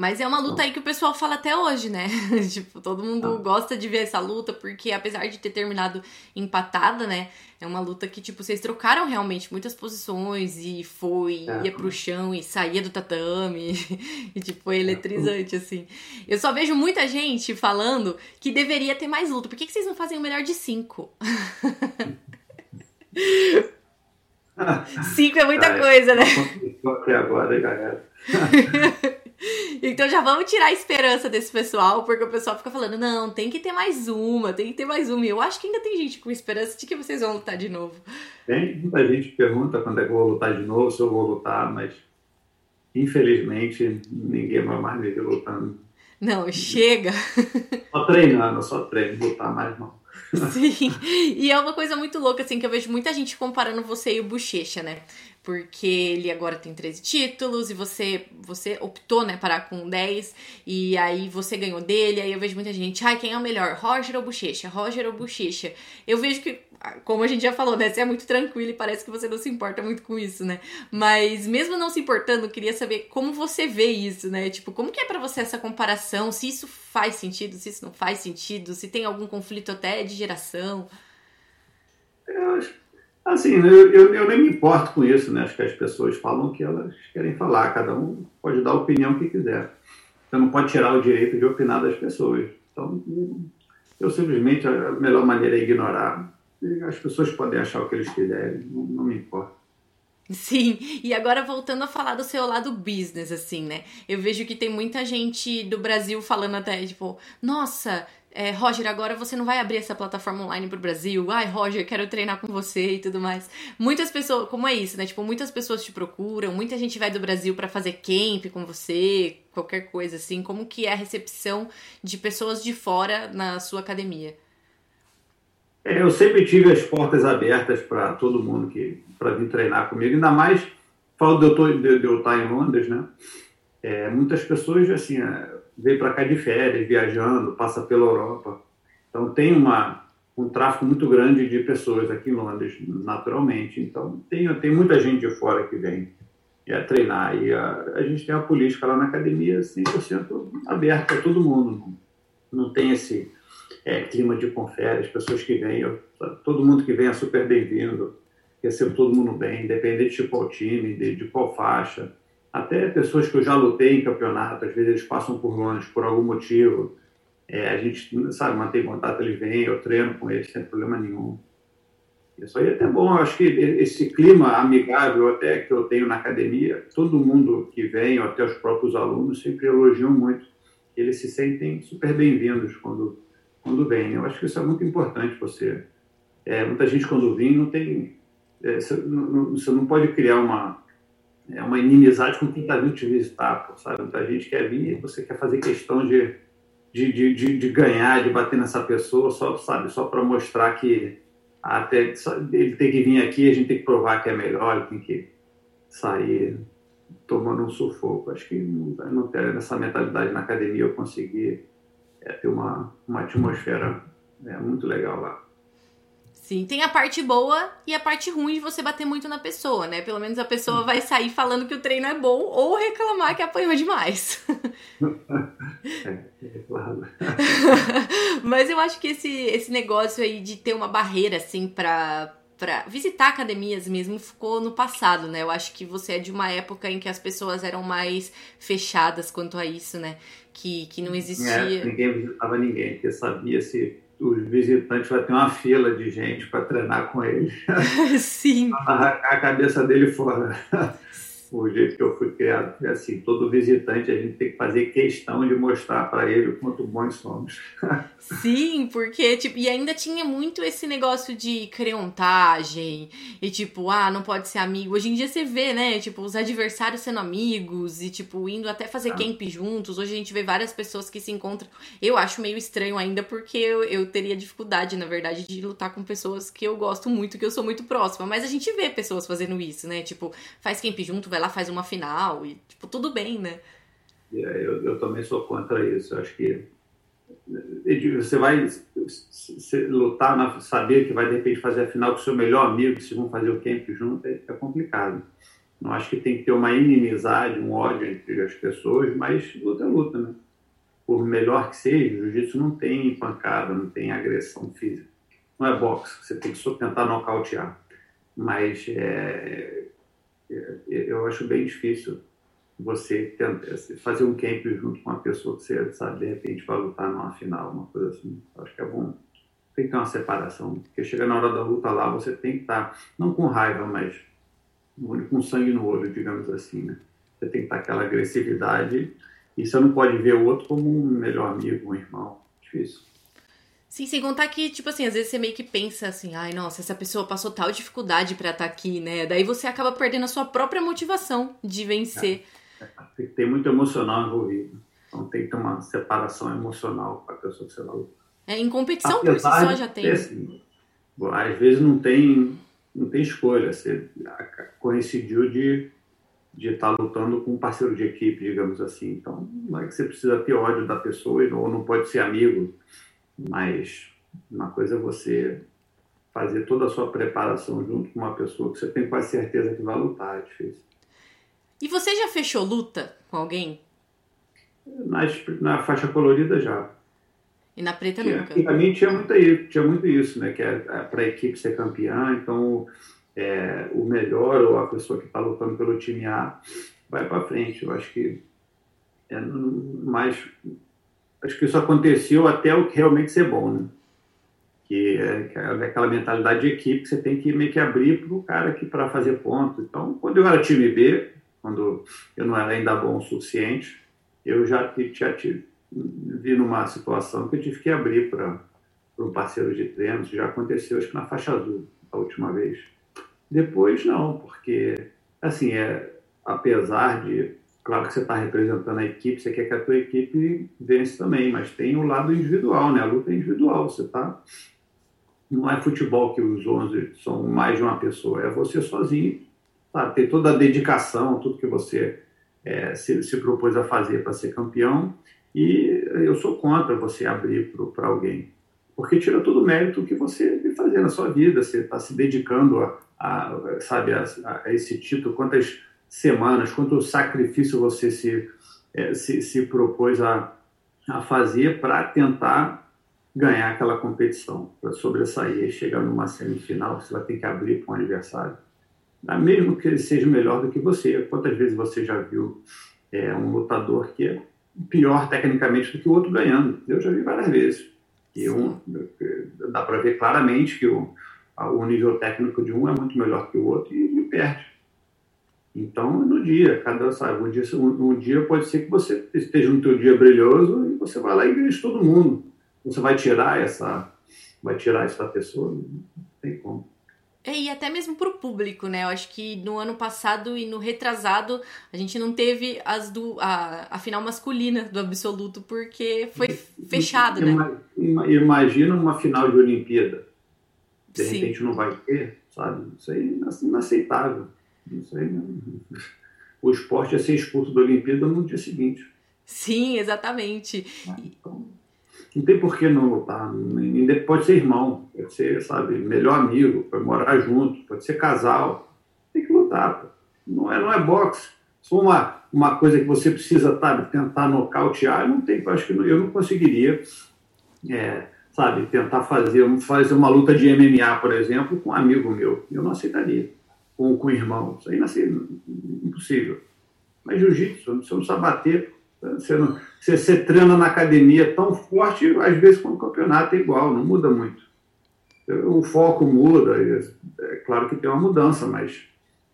Mas é uma luta aí que o pessoal fala até hoje, né? <laughs> tipo, todo mundo ah. gosta de ver essa luta, porque apesar de ter terminado empatada, né? É uma luta que, tipo, vocês trocaram realmente muitas posições e foi, é. ia pro chão e saía do tatame. <laughs> e, tipo, foi eletrizante, assim. Eu só vejo muita gente falando que deveria ter mais luta. Por que, que vocês não fazem o melhor de cinco? <laughs> cinco é muita coisa, né? Agora, galera. <laughs> Então já vamos tirar a esperança desse pessoal, porque o pessoal fica falando, não, tem que ter mais uma, tem que ter mais uma. E eu acho que ainda tem gente com esperança de que vocês vão lutar de novo. Tem, muita gente pergunta quando é que eu vou lutar de novo, se eu vou lutar, mas infelizmente ninguém vai mais me ver lutando. Não, chega. <laughs> Só treinando, só treino, lutar mais não. Sim, e é uma coisa muito louca, assim, que eu vejo muita gente comparando você e o Bochecha, né? Porque ele agora tem 13 títulos e você você optou, né, parar com 10 e aí você ganhou dele, aí eu vejo muita gente, ai, quem é o melhor, Roger ou Bochecha? Roger ou Bochecha? Eu vejo que como a gente já falou, né? Você é muito tranquilo e parece que você não se importa muito com isso, né? Mas mesmo não se importando, eu queria saber como você vê isso, né? Tipo, como que é para você essa comparação? Se isso faz sentido, se isso não faz sentido, se tem algum conflito até de geração? Eu acho Assim, eu, eu, eu, nem me importo com isso, né? Acho que as pessoas falam o que elas querem falar, cada um pode dar a opinião que quiser. Você não pode tirar o direito de opinar das pessoas. Então, eu simplesmente, a melhor maneira é ignorar. As pessoas podem achar o que eles quiserem, não, não me importa. Sim, e agora voltando a falar do seu lado business, assim, né? Eu vejo que tem muita gente do Brasil falando até, tipo, nossa, é, Roger, agora você não vai abrir essa plataforma online pro Brasil. Ai, Roger, quero treinar com você e tudo mais. Muitas pessoas, como é isso, né? Tipo, muitas pessoas te procuram, muita gente vai do Brasil para fazer camp com você, qualquer coisa assim. Como que é a recepção de pessoas de fora na sua academia? Eu sempre tive as portas abertas para todo mundo que para vir treinar comigo, ainda mais falo de eu, tô, de, de eu estar em Londres, né? É, muitas pessoas assim, é, veio para cá de férias, viajando, passa pela Europa. Então tem uma, um tráfego muito grande de pessoas aqui em Londres, naturalmente. Então tem, tem muita gente de fora que vem é, treinar. E a, a gente tem a política lá na academia 100% aberta a todo mundo. Não tem esse é, clima de confere, as pessoas que vêm, eu, todo mundo que vem é super bem-vindo. Recebo todo mundo bem, independente de qual time, de, de qual faixa até pessoas que eu já lutei em campeonato, às vezes eles passam por longe por algum motivo. É, a gente, sabe, mantém contato, eles vêm, eu treino com eles sem problema nenhum. Isso aí é até bom, eu acho que esse clima amigável até que eu tenho na academia, todo mundo que vem, até os próprios alunos, sempre elogiam muito. Eles se sentem super bem-vindos quando, quando vêm. Eu acho que isso é muito importante. Você, é, muita gente quando vem não tem, é, você, não, você não pode criar uma é uma inimizade com quem está vindo te visitar, sabe? Muita gente quer vir e você quer fazer questão de, de, de, de, de ganhar, de bater nessa pessoa, só, sabe? Só para mostrar que até ele tem que vir aqui, a gente tem que provar que é melhor, ele tem que sair tomando um sufoco. Acho que não, não ter essa mentalidade na academia eu consegui é, ter uma, uma atmosfera é, muito legal lá. Sim, tem a parte boa e a parte ruim de você bater muito na pessoa, né? Pelo menos a pessoa vai sair falando que o treino é bom ou reclamar que apanhou demais. <laughs> é, claro. <laughs> Mas eu acho que esse, esse negócio aí de ter uma barreira, assim, pra, pra visitar academias mesmo ficou no passado, né? Eu acho que você é de uma época em que as pessoas eram mais fechadas quanto a isso, né? Que, que não existia. É, ninguém visitava ninguém, porque sabia se os visitantes vai ter uma fila de gente para treinar com ele. <laughs> Sim. Arrancar a cabeça dele fora <laughs> o jeito que eu fui criado. É assim, todo visitante a gente tem que fazer questão de mostrar para ele o quanto bons somos. <laughs> Sim, porque, tipo, e ainda tinha muito esse negócio de creontagem e, tipo, ah, não pode ser amigo. Hoje em dia você vê, né, tipo, os adversários sendo amigos e, tipo, indo até fazer ah. camp juntos. Hoje a gente vê várias pessoas que se encontram. Eu acho meio estranho ainda porque eu, eu teria dificuldade, na verdade, de lutar com pessoas que eu gosto muito, que eu sou muito próxima. Mas a gente vê pessoas fazendo isso, né? Tipo, faz camp junto, vai lá, faz uma final e, tipo, tudo bem, né? É, eu, eu também sou contra isso. Eu acho que você vai lutar, na, saber que vai de repente fazer a final com seu melhor amigo, se vão fazer o camp junto, é, é complicado. Não acho que tem que ter uma inimizade, um ódio entre as pessoas, mas luta é luta, né? Por melhor que seja, o jiu-jitsu não tem pancada, não tem agressão física. Não é boxe, você tem que só tentar nocautear. Mas é, eu acho bem difícil você tenta, fazer um camp junto com uma pessoa que você sabe, de repente vai lutar numa final, uma coisa assim. Acho que é bom. Tem que ter uma separação. Porque chega na hora da luta lá, você tem que estar, não com raiva, mas com sangue no olho, digamos assim, né? Você tem que estar aquela agressividade e você não pode ver o outro como um melhor amigo, um irmão. Difícil. Sim, sem contar que, tipo assim, às vezes você meio que pensa assim, ai, nossa, essa pessoa passou tal dificuldade para estar tá aqui, né? Daí você acaba perdendo a sua própria motivação de vencer. É, é, tem muito emocional envolvido. Então tem que ter uma separação emocional para a pessoa que você vai lutar. É, em competição Apesar por si só já tem. Assim, às vezes não tem não tem escolha. Você coincidiu de de estar tá lutando com um parceiro de equipe, digamos assim. Então, não é que você precisa ter ódio da pessoa ou não pode ser amigo, mas uma coisa é você fazer toda a sua preparação junto com uma pessoa que você tem quase certeza que vai lutar, é difícil. E você já fechou luta com alguém? Na, na faixa colorida já. E na preta tinha, nunca? Antigamente tinha muito, tinha muito isso, né? Que é, é para a equipe ser campeã, então é, o melhor ou a pessoa que está lutando pelo time A vai para frente. Eu acho que é mais acho que isso aconteceu até o que realmente ser bom, né? Que é, é aquela mentalidade de equipe que você tem que meio que abrir para o cara aqui para fazer ponto. Então, quando eu era time B, quando eu não era ainda bom o suficiente, eu já tinha vi numa situação que eu tive que abrir para um parceiro de treinos. Já aconteceu, acho que na faixa azul, a última vez. Depois, não, porque, assim, é, apesar de, claro que você está representando a equipe, você quer que a tua equipe vence também, mas tem o lado individual, né? A luta é individual, você está... Não é futebol que os 11 são mais de uma pessoa, é você sozinho, tá? Toda a dedicação, tudo que você é, se, se propôs a fazer para ser campeão, e eu sou contra você abrir para alguém, porque tira todo o mérito que você vem fazer na sua vida, você está se dedicando a a, sabe, a, a, esse título, quantas semanas, quanto sacrifício você se, é, se, se, propôs a, a fazer para tentar ganhar aquela competição, para sobressair, chegar numa semifinal, você vai ter que abrir para um adversário, ah, mesmo que ele seja melhor do que você. Quantas vezes você já viu é, um lutador que é pior tecnicamente do que o outro ganhando? Eu já vi várias vezes. E um, dá para ver claramente que o, o nível técnico de um é muito melhor que o outro e, e perde. Então, no dia, cada sabe, um dia, um, um, dia pode ser que você esteja no teu dia brilhoso e você vai lá e ganha todo mundo. Você vai tirar essa, vai tirar essa pessoa, não tem como. É, e até mesmo para o público, né? Eu acho que no ano passado e no retrasado a gente não teve as do, a, a final masculina do absoluto porque foi fechado, né? Imagina uma final de Olimpíada de Sim. repente não vai ter, sabe? Isso aí é inaceitável. Isso aí não... O esporte é ser expulso da Olimpíada no dia seguinte. Sim, exatamente. Ah, então, não tem por que não lutar. Pode ser irmão, pode ser, sabe, melhor amigo, pode morar junto, pode ser casal. Tem que lutar. Pô. Não é, não é boxe. Se for uma, uma coisa que você precisa sabe, tentar nocautear, não tem, eu acho que eu não conseguiria. É, sabe, tentar fazer, fazer uma luta de MMA, por exemplo, com um amigo meu. Eu não aceitaria. Com um irmão. Isso aí é impossível. Mas jiu-jitsu, você não sabe bater. Você, não, você, você treina na academia tão forte, às vezes com o campeonato é igual, não muda muito. O foco muda, é claro que tem uma mudança, mas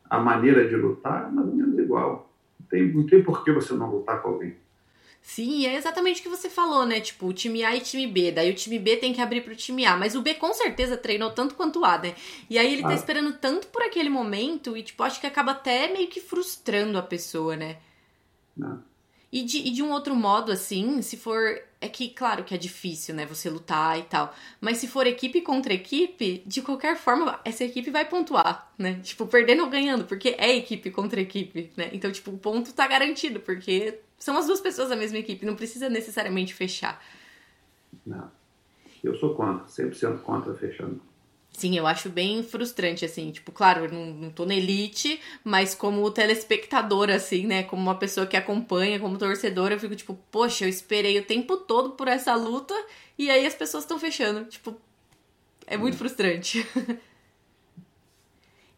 a maneira de lutar é mais ou menos igual. Não tem, não tem por que você não lutar com alguém. Sim, é exatamente o que você falou, né? Tipo, o time A e time B. Daí o time B tem que abrir pro time A. Mas o B com certeza treinou tanto quanto o A, né? E aí ele tá ah. tá esperando tanto por aquele momento e, tipo, acho que acaba até meio que frustrando a pessoa, né? Não. E de, e de um outro modo, assim, se for. É que, claro que é difícil, né? Você lutar e tal. Mas se for equipe contra equipe, de qualquer forma, essa equipe vai pontuar, né? Tipo, perdendo ou ganhando, porque é equipe contra equipe, né? Então, tipo, o ponto tá garantido, porque são as duas pessoas da mesma equipe, não precisa necessariamente fechar. Não. Eu sou contra, 100% contra fechando. Sim, eu acho bem frustrante, assim. Tipo, claro, eu não, não tô na elite, mas como telespectador, assim, né? Como uma pessoa que acompanha, como torcedora, eu fico tipo, poxa, eu esperei o tempo todo por essa luta e aí as pessoas estão fechando. Tipo, é muito frustrante. <laughs>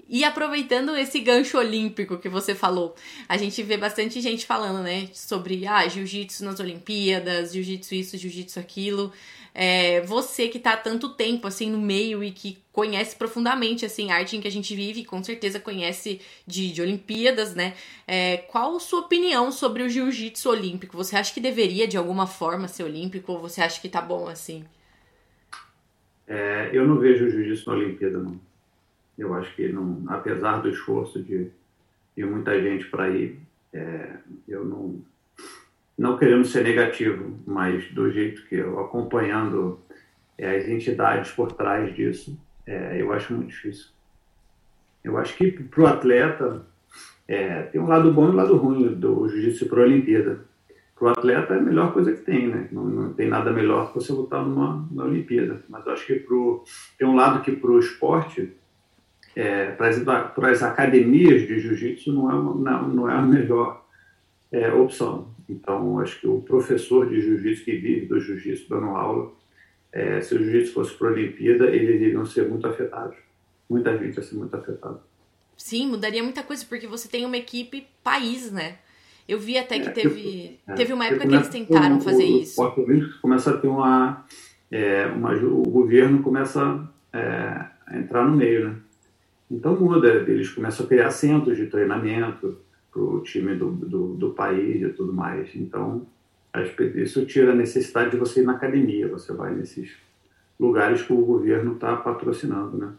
E aproveitando esse gancho olímpico que você falou, a gente vê bastante gente falando, né, sobre ah, jiu-jitsu nas Olimpíadas, jiu-jitsu isso, jiu-jitsu aquilo. É, você que tá há tanto tempo assim no meio e que conhece profundamente assim a arte em que a gente vive, com certeza conhece de, de Olimpíadas, né? É, qual a sua opinião sobre o jiu-jitsu olímpico? Você acha que deveria de alguma forma ser olímpico ou você acha que tá bom assim? É, eu não vejo o jiu-jitsu na Olimpíada, não. Eu acho que, não, apesar do esforço de, de muita gente para ir, é, eu não, não querendo ser negativo, mas do jeito que eu acompanhando é, as entidades por trás disso, é, eu acho muito difícil. Eu acho que para o atleta é, tem um lado bom e um lado ruim do jiu-jitsu para a Olimpíada. Para o atleta é a melhor coisa que tem, né? Não, não tem nada melhor que você lutar numa, numa Olimpíada. Mas eu acho que pro, tem um lado que para o esporte é, para as academias de jiu-jitsu não, é não, não é a melhor é, opção. Então, acho que o professor de jiu-jitsu que vive do jiu-jitsu dando aula, é, se o jiu-jitsu fosse para a Olimpíada, eles iriam ser muito afetados. Muita gente ia ser muito afetada. Sim, mudaria muita coisa, porque você tem uma equipe país, né? Eu vi até que é, teve, é, teve uma época que eles tentaram fazer o, isso. O começa a ter uma, é, uma. O governo começa a entrar no meio, né? Então muda, eles começam a criar centros de treinamento para o time do, do, do, país e tudo mais. Então, isso tira a necessidade de você ir na academia, você vai nesses lugares que o governo está patrocinando, né?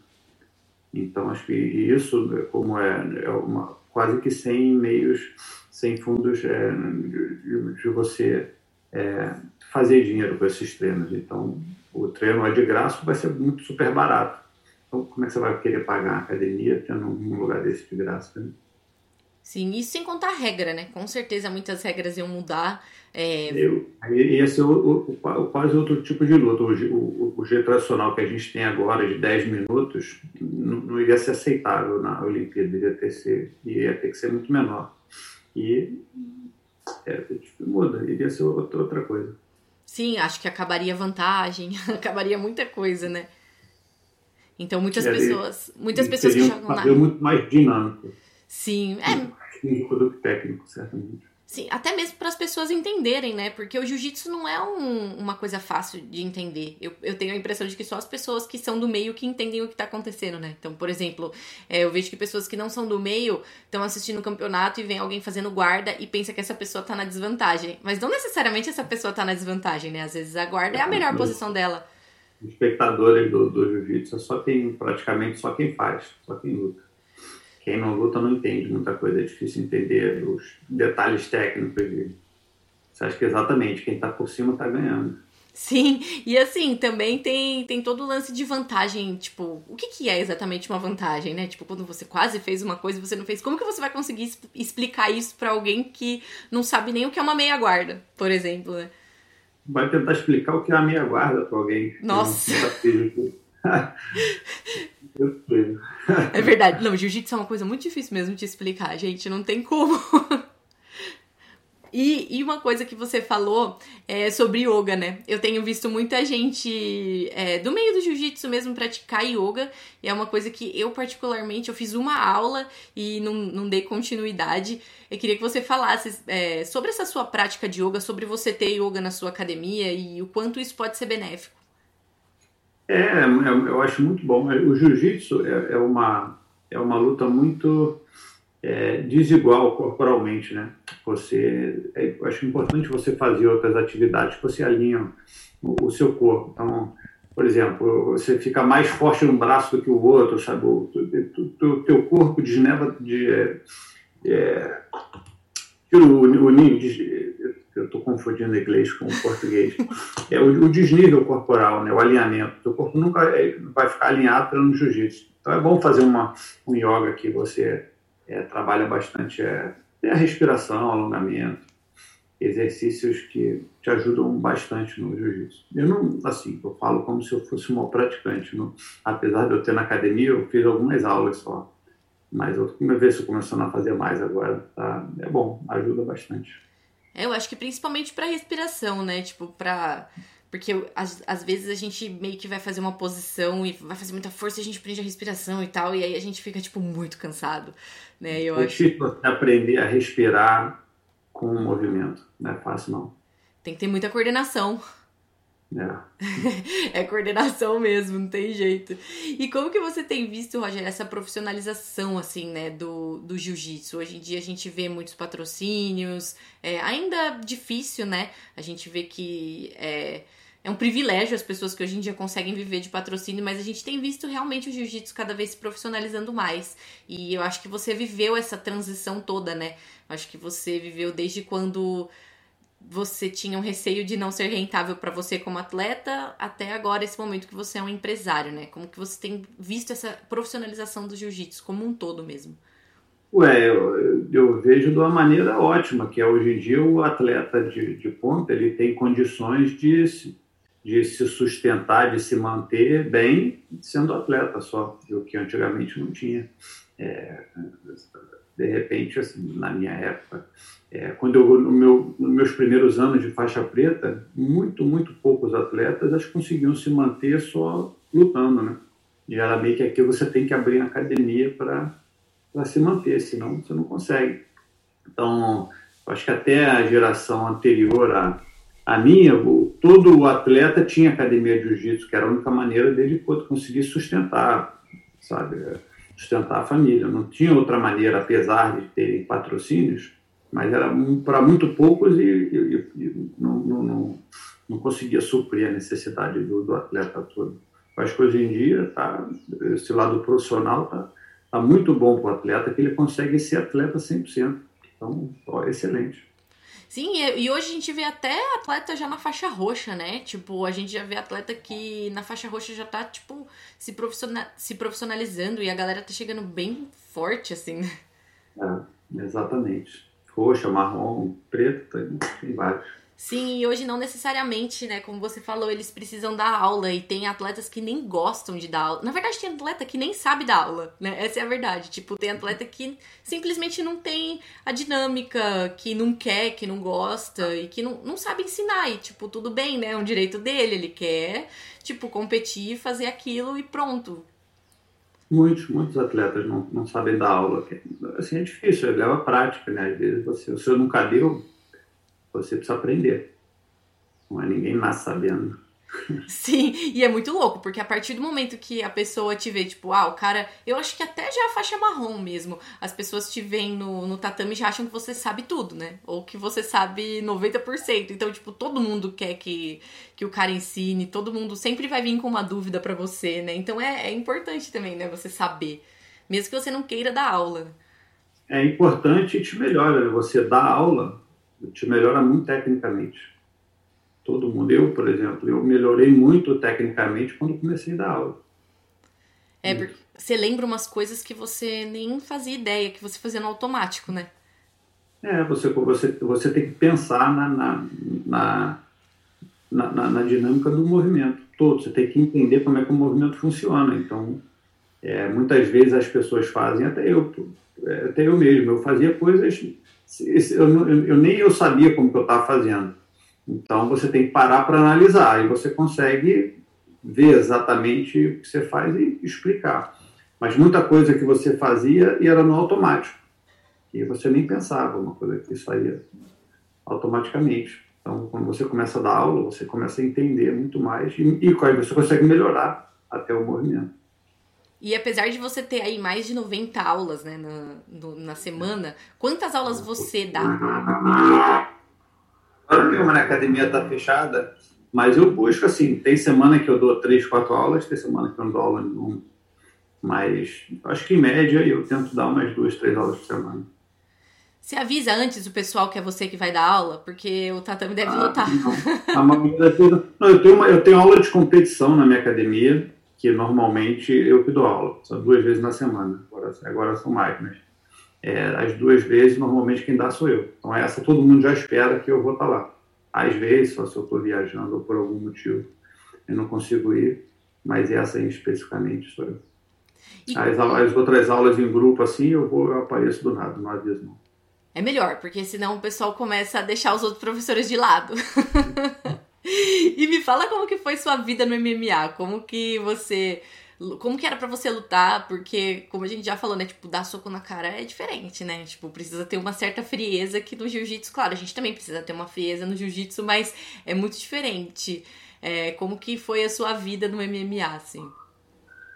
Então, acho que isso, como é, é uma, quase que sem meios, sem fundos é, de, de, você é, fazer dinheiro com esses treinos. Então, o treino é de graça, vai ser muito super barato. Então, como é que você vai querer pagar a academia tendo um lugar desse de graça? Né? Sim, isso sem contar a regra, né? Com certeza muitas regras iam mudar. É... Eu, esse é o, o, o, quase outro tipo de luta. O, o, o jeito tradicional que a gente tem agora, de 10 minutos, não, não iria ser aceitável na Olimpíada, iria ter, ser, iria ter que ser muito menor. E é, muda, iria ser outra, outra coisa. Sim, acho que acabaria vantagem, <laughs> acabaria muita coisa, né? Então muitas e pessoas, ali, muitas pessoas que jogam lá. muito mais dinâmico. Sim, é. Físico do que técnico, certamente. Sim, até mesmo para as pessoas entenderem, né? Porque o jiu-jitsu não é um, uma coisa fácil de entender. Eu, eu tenho a impressão de que só as pessoas que são do meio que entendem o que está acontecendo, né? Então, por exemplo, é, eu vejo que pessoas que não são do meio estão assistindo o campeonato e vem alguém fazendo guarda e pensa que essa pessoa está na desvantagem. Mas não necessariamente essa pessoa está na desvantagem, né? Às vezes a guarda é a melhor posição dela espectadores do, do jiu-jitsu é só quem, praticamente só quem faz, só quem luta. Quem não luta não entende muita coisa, é difícil entender os detalhes técnicos. De... Você acha que exatamente quem está por cima está ganhando. Sim, e assim, também tem, tem todo o lance de vantagem, tipo, o que, que é exatamente uma vantagem, né? Tipo, quando você quase fez uma coisa e você não fez, como que você vai conseguir explicar isso para alguém que não sabe nem o que é uma meia guarda, por exemplo, né? Vai tentar explicar o que é a meia guarda para alguém. Nossa! <laughs> é verdade. Não, jiu-jitsu é uma coisa muito difícil mesmo de explicar, gente. Não tem como. E, e, uma coisa que você falou é sobre yoga, né? Eu tenho visto muita gente é, do meio do jiu-jitsu mesmo praticar yoga. E é uma coisa que eu, particularmente, eu fiz uma aula e não, não dei continuidade. Eu queria que você falasse é, sobre essa sua prática de yoga, sobre você ter yoga na sua academia e o quanto isso pode ser benéfico. É, é eu acho muito bom. O jiu-jitsu é, é, uma, é uma luta muito é, desigual corporalmente, né? Você, é, eu acho importante você fazer outras atividades que você alinha o, o, seu corpo. Então, por exemplo, você fica mais forte num braço do que o outro, sabe? O teu corpo desneva de é, é, o, o nível eu estou confundindo inglês com português, é o, o, desnível corporal, né, o alinhamento. O corpo nunca é, vai ficar alinhado no jiu-jitsu. Então é bom fazer uma, um yoga que você é, trabalha bastante é, a respiração, alongamento. exercícios que te ajudam bastante no jiu-jitsu. Eu não, assim, eu falo como se eu fosse uma praticante. Não? Apesar de eu ter na academia, eu fiz algumas aulas só. Mas eu comecei começando a fazer mais agora. Tá? É bom, ajuda bastante. É, eu acho que principalmente para respiração, né? Tipo, para porque às, às vezes a gente meio que vai fazer uma posição e vai fazer muita força e a gente prende a respiração e tal, e aí a gente fica, tipo, muito cansado, né? Eu é acho... aprender a respirar com o movimento, não é fácil não. Tem que ter muita coordenação. É. <laughs> é coordenação mesmo, não tem jeito. E como que você tem visto, Roger, essa profissionalização, assim, né, do, do jiu-jitsu? Hoje em dia a gente vê muitos patrocínios, é ainda difícil, né? A gente vê que é, é um privilégio as pessoas que hoje em dia conseguem viver de patrocínio, mas a gente tem visto realmente o jiu-jitsu cada vez se profissionalizando mais. E eu acho que você viveu essa transição toda, né? Eu acho que você viveu desde quando você tinha um receio de não ser rentável para você como atleta, até agora esse momento que você é um empresário, né? Como que você tem visto essa profissionalização do jiu-jitsu como um todo mesmo? Ué, eu, eu, vejo de uma maneira ótima, que é hoje em dia o atleta de, de ponta, ele tem condições de de se sustentar, de se manter bem sendo atleta só, o que antigamente não tinha. É, de repente, assim, na minha época, é, quando eu, no meu, nos meus primeiros anos de faixa preta, muito, muito poucos atletas acho, conseguiam se manter só lutando, né? E era aqui você tem que abrir a academia para se manter, senão você não consegue. Então, acho que até a geração anterior a a minha, todo atleta tinha academia de jiu-jitsu, que era a única maneira dele conseguir sustentar, sabe, sustentar a família. Não tinha outra maneira, apesar de terem patrocínios, mas era para muito poucos e, e, e não, não, não, não, conseguia suprir a necessidade do, do atleta todo. Que hoje em dia, tá, esse lado profissional está tá muito bom para o atleta, que ele consegue ser atleta 100%. Então, ó, excelente. Sim, e hoje a gente vê até atleta já na faixa roxa, né? Tipo, a gente já vê atleta que na faixa roxa já tá, tipo, se, profissional, se profissionalizando e a galera tá chegando bem forte, assim. É, exatamente. Roxa, marrom, preto, tem, tem vários. Sim, e hoje não necessariamente, né? Como você falou, eles precisam dar aula e tem atletas que nem gostam de dar aula. Na verdade, tem atleta que nem sabe dar aula, né? Essa é a verdade. Tipo, tem atleta que simplesmente não tem a dinâmica, que não quer, que não gosta e que não, não sabe ensinar. E, tipo, tudo bem, né? É um direito dele, ele quer, tipo, competir, fazer aquilo e pronto. Muitos, muitos atletas não, não sabem dar aula. Assim, é difícil, leva prática, né? Às vezes você, o senhor nunca deu você precisa aprender. Não é ninguém nasce sabendo. Sim, e é muito louco, porque a partir do momento que a pessoa te vê, tipo, ah, o cara, eu acho que até já a faixa marrom mesmo, as pessoas te veem no, no tatame e já acham que você sabe tudo, né? Ou que você sabe 90%. Então, tipo, todo mundo quer que, que o cara ensine, todo mundo sempre vai vir com uma dúvida para você, né? Então é, é importante também, né, você saber. Mesmo que você não queira dar aula. É importante e te melhora, né? você dá aula te melhora muito tecnicamente. Todo mundo. Eu, por exemplo, eu melhorei muito tecnicamente quando comecei a dar aula. É, porque você lembra umas coisas que você nem fazia ideia, que você fazia no automático, né? É, você, você, você tem que pensar na, na, na, na, na dinâmica do movimento todo. Você tem que entender como é que o movimento funciona. Então, é, muitas vezes as pessoas fazem, até eu, até eu mesmo, eu fazia coisas eu, eu, nem eu sabia como que eu estava fazendo. Então você tem que parar para analisar e você consegue ver exatamente o que você faz e explicar. Mas muita coisa que você fazia e era no automático. E você nem pensava, uma coisa que saía automaticamente. Então, quando você começa a dar aula, você começa a entender muito mais e, e você consegue melhorar até o movimento. E apesar de você ter aí mais de 90 aulas né, na, no, na semana, quantas aulas você dá? Agora uma academia está fechada, mas eu busco assim, tem semana que eu dou 3, 4 aulas, tem semana que eu não dou aula nenhuma. Mas acho que em média eu tento dar umas duas, três aulas por semana. Você avisa antes o pessoal que é você que vai dar aula? Porque o tatame deve ah, lotar. Não. não, eu, tenho uma, eu tenho aula de competição na minha academia que normalmente eu que dou aula, só duas vezes na semana, agora, agora são mais, mas é, as duas vezes, normalmente quem dá sou eu. Então, essa todo mundo já espera que eu vou estar tá lá. Às vezes, só se eu estou viajando ou por algum motivo eu não consigo ir, mas essa aí especificamente sou eu. As, as, outras aulas em grupo, assim, eu, vou, eu apareço do nada, não aviso não. É melhor, porque senão o pessoal começa a deixar os outros professores de lado. <laughs> e me fala como que foi sua vida no MMA, como que você como que era para você lutar, porque como a gente já falou, né, tipo, dar soco na cara é diferente, né? Tipo, precisa ter uma certa frieza que no jiu-jitsu, claro, a gente também precisa ter uma frieza no jiu-jitsu, mas é muito diferente. É, como que foi a sua vida no MMA, assim?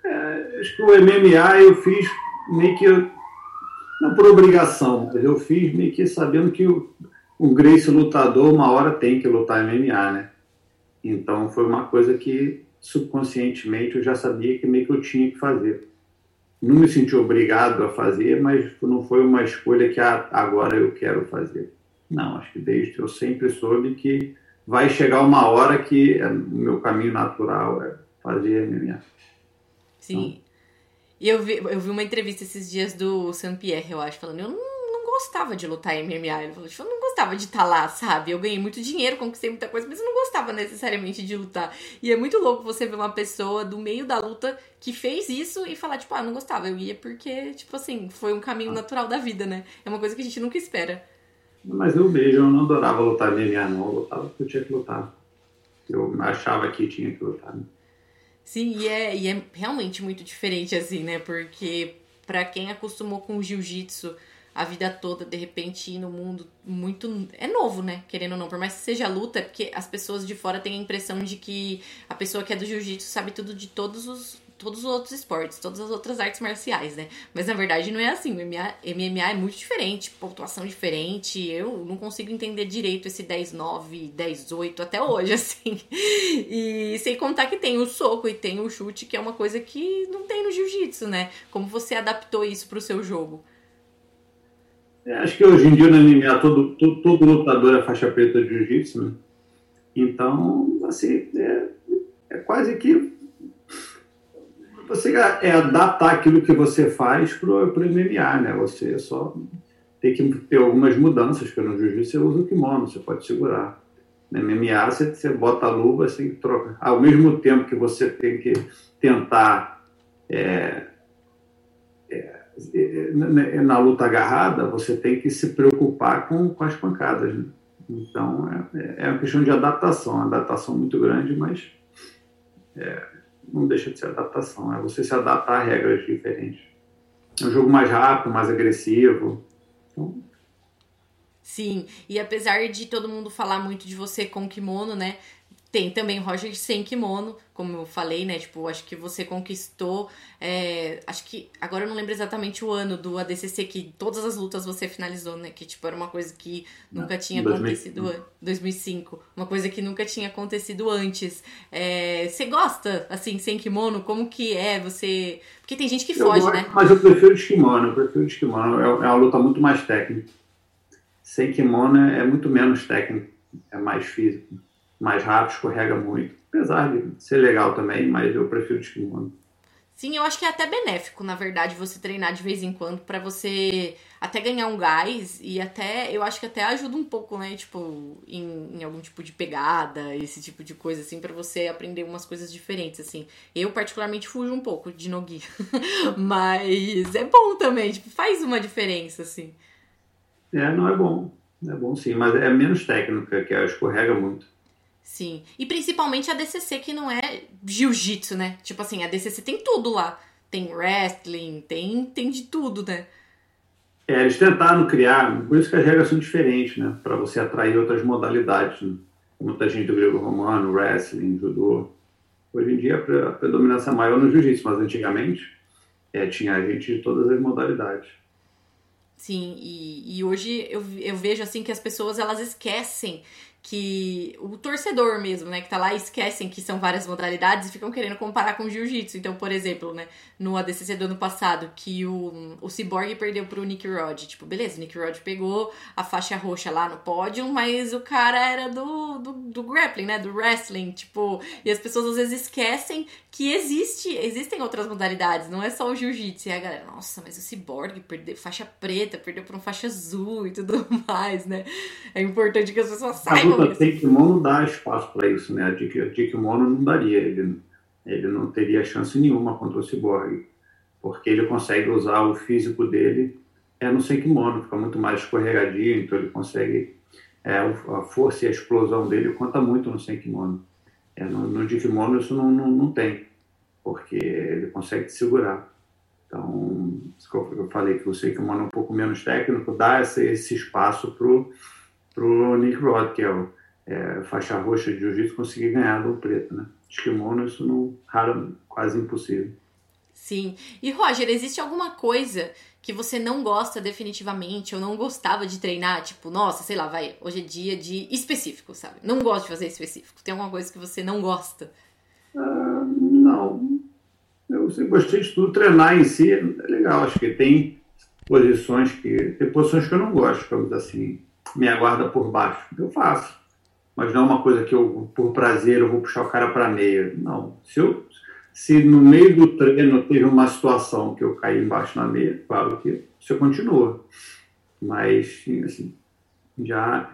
É, acho que o MMA eu fiz meio que não por obrigação, eu fiz meio que sabendo que o, o Grace lutador uma hora tem que lutar MMA, né? Então foi uma coisa que subconscientemente eu já sabia que meio que eu tinha que fazer. Não me senti obrigado a fazer, mas não foi uma escolha que ah, agora eu quero fazer. Não, acho que desde eu sempre soube que vai chegar uma hora que é, o meu caminho natural é fazer MMA. Sim. Então, e eu vi, eu vi uma entrevista esses dias do Sam Pierre, eu acho, falando, eu não gostava de lutar MMA. Ele falou, tipo, eu não gostava de estar tá lá, sabe? Eu ganhei muito dinheiro, conquistei muita coisa, mas eu não gostava necessariamente de lutar. E é muito louco você ver uma pessoa do meio da luta que fez isso e falar, tipo, ah, não gostava. Eu ia porque, tipo assim, foi um caminho ah. natural da vida, né? É uma coisa que a gente nunca espera. Mas eu vejo, eu não adorava lutar MMA, não. Eu lutava porque eu tinha que lutar. Eu achava que tinha que lutar. Né? Sim, e é, e é realmente muito diferente, assim, né? Porque para quem acostumou com jiu-jitsu a vida toda, de repente, ir no mundo muito. É novo, né? Querendo ou não. Por mais que seja luta, é porque as pessoas de fora têm a impressão de que a pessoa que é do jiu-jitsu sabe tudo de todos os. Todos os outros esportes, todas as outras artes marciais, né? Mas na verdade não é assim. O MMA, MMA é muito diferente, pontuação diferente. Eu não consigo entender direito esse 10-9, 10-8 até hoje, <laughs> assim. E sem contar que tem o soco e tem o chute, que é uma coisa que não tem no jiu-jitsu, né? Como você adaptou isso pro seu jogo? É, acho que hoje em dia no MMA todo, todo, todo lutador é faixa preta de jiu-jitsu, né? Então, assim, é, é quase que você é adaptar aquilo que você faz para o MMA, né? Você só tem que ter algumas mudanças, porque no jiu-jitsu você usa o kimono, você pode segurar. No MMA você, você bota a luva, você troca. Ao mesmo tempo que você tem que tentar é, na luta agarrada, você tem que se preocupar com, com as pancadas. Né? Então, é, é uma questão de adaptação, uma adaptação muito grande, mas é, não deixa de ser adaptação. É você se adaptar a regras diferentes. É um jogo mais rápido, mais agressivo. Então... Sim, e apesar de todo mundo falar muito de você com kimono, né? Tem também Roger sem kimono, como eu falei, né? Tipo, acho que você conquistou. É, acho que. Agora eu não lembro exatamente o ano do ADCC que todas as lutas você finalizou, né? Que, tipo, era uma coisa que nunca tinha 2005. acontecido. 2005. Uma coisa que nunca tinha acontecido antes. É, você gosta, assim, sem kimono? Como que é você. Porque tem gente que foge, gosto, né? Mas eu prefiro de kimono, eu prefiro de kimono. É, é uma luta muito mais técnica. Sem kimono é muito menos técnico, é mais físico mais rápido, escorrega muito. Apesar de ser legal também, mas eu prefiro de kimono. Sim, eu acho que é até benéfico, na verdade, você treinar de vez em quando para você até ganhar um gás e até, eu acho que até ajuda um pouco, né, tipo, em, em algum tipo de pegada, esse tipo de coisa, assim, para você aprender umas coisas diferentes, assim. Eu, particularmente, fujo um pouco de Nogi, <laughs> mas é bom também, tipo, faz uma diferença, assim. É, não é bom, é bom sim, mas é menos técnica, que escorrega muito. Sim. E principalmente a DCC, que não é jiu-jitsu, né? Tipo assim, a DCC tem tudo lá. Tem wrestling, tem, tem de tudo, né? É, eles tentaram criar, por isso que as regras são diferentes, né? Para você atrair outras modalidades, né? Muita gente do grego-romano, wrestling, judô. Hoje em dia a predominância é maior no jiu-jitsu, mas antigamente é, tinha gente de todas as modalidades. Sim, e, e hoje eu, eu vejo assim que as pessoas elas esquecem que o torcedor mesmo, né, que tá lá, esquecem que são várias modalidades e ficam querendo comparar com jiu-jitsu. Então, por exemplo, né, no ADCC do ano passado, que o, o Cyborg perdeu pro Nick Rod. Tipo, beleza, o Nick Rod pegou a faixa roxa lá no pódio, mas o cara era do, do, do grappling, né, do wrestling. Tipo, e as pessoas às vezes esquecem que existe, existem outras modalidades, não é só o jiu-jitsu. E a galera, nossa, mas o ciborgue perdeu faixa preta, perdeu para um faixa azul e tudo <laughs> mais, né? É importante que as pessoas saibam. A luta tem kimono dá espaço para isso, né? A de, de kimono não daria, ele, ele não teria chance nenhuma contra o ciborgue, porque ele consegue usar o físico dele é no sem kimono, fica muito mais escorregadio, então ele consegue é, a força e a explosão dele conta muito no sem kimono. É, no, no de kimono isso não, não, não, tem, porque ele consegue te segurar. Então, eu falei que o sem kimono é um pouco menos técnico, dá esse, esse espaço pro pro Nick Rod, que é o é, faixa roxa de jiu-jitsu, conseguir ganhar do preto, né? De kimono isso não, raro, quase impossível. Sim. E Roger, existe alguma coisa que você não gosta definitivamente ou não gostava de treinar? Tipo, nossa, sei lá, vai, hoje é dia de específico, sabe? Não gosto de fazer específico. Tem alguma coisa que você não gosta? Uh, não. Eu sempre gostei de tudo. Treinar em si é legal. Acho que tem posições que. Tem posições que eu não gosto, vamos assim, minha guarda por baixo. Eu faço. Mas não é uma coisa que eu, por prazer, eu vou puxar o cara para meia. Não. Se eu, se no meio do treino teve uma situação que eu caí embaixo na meia, claro que você continua. Mas, assim, já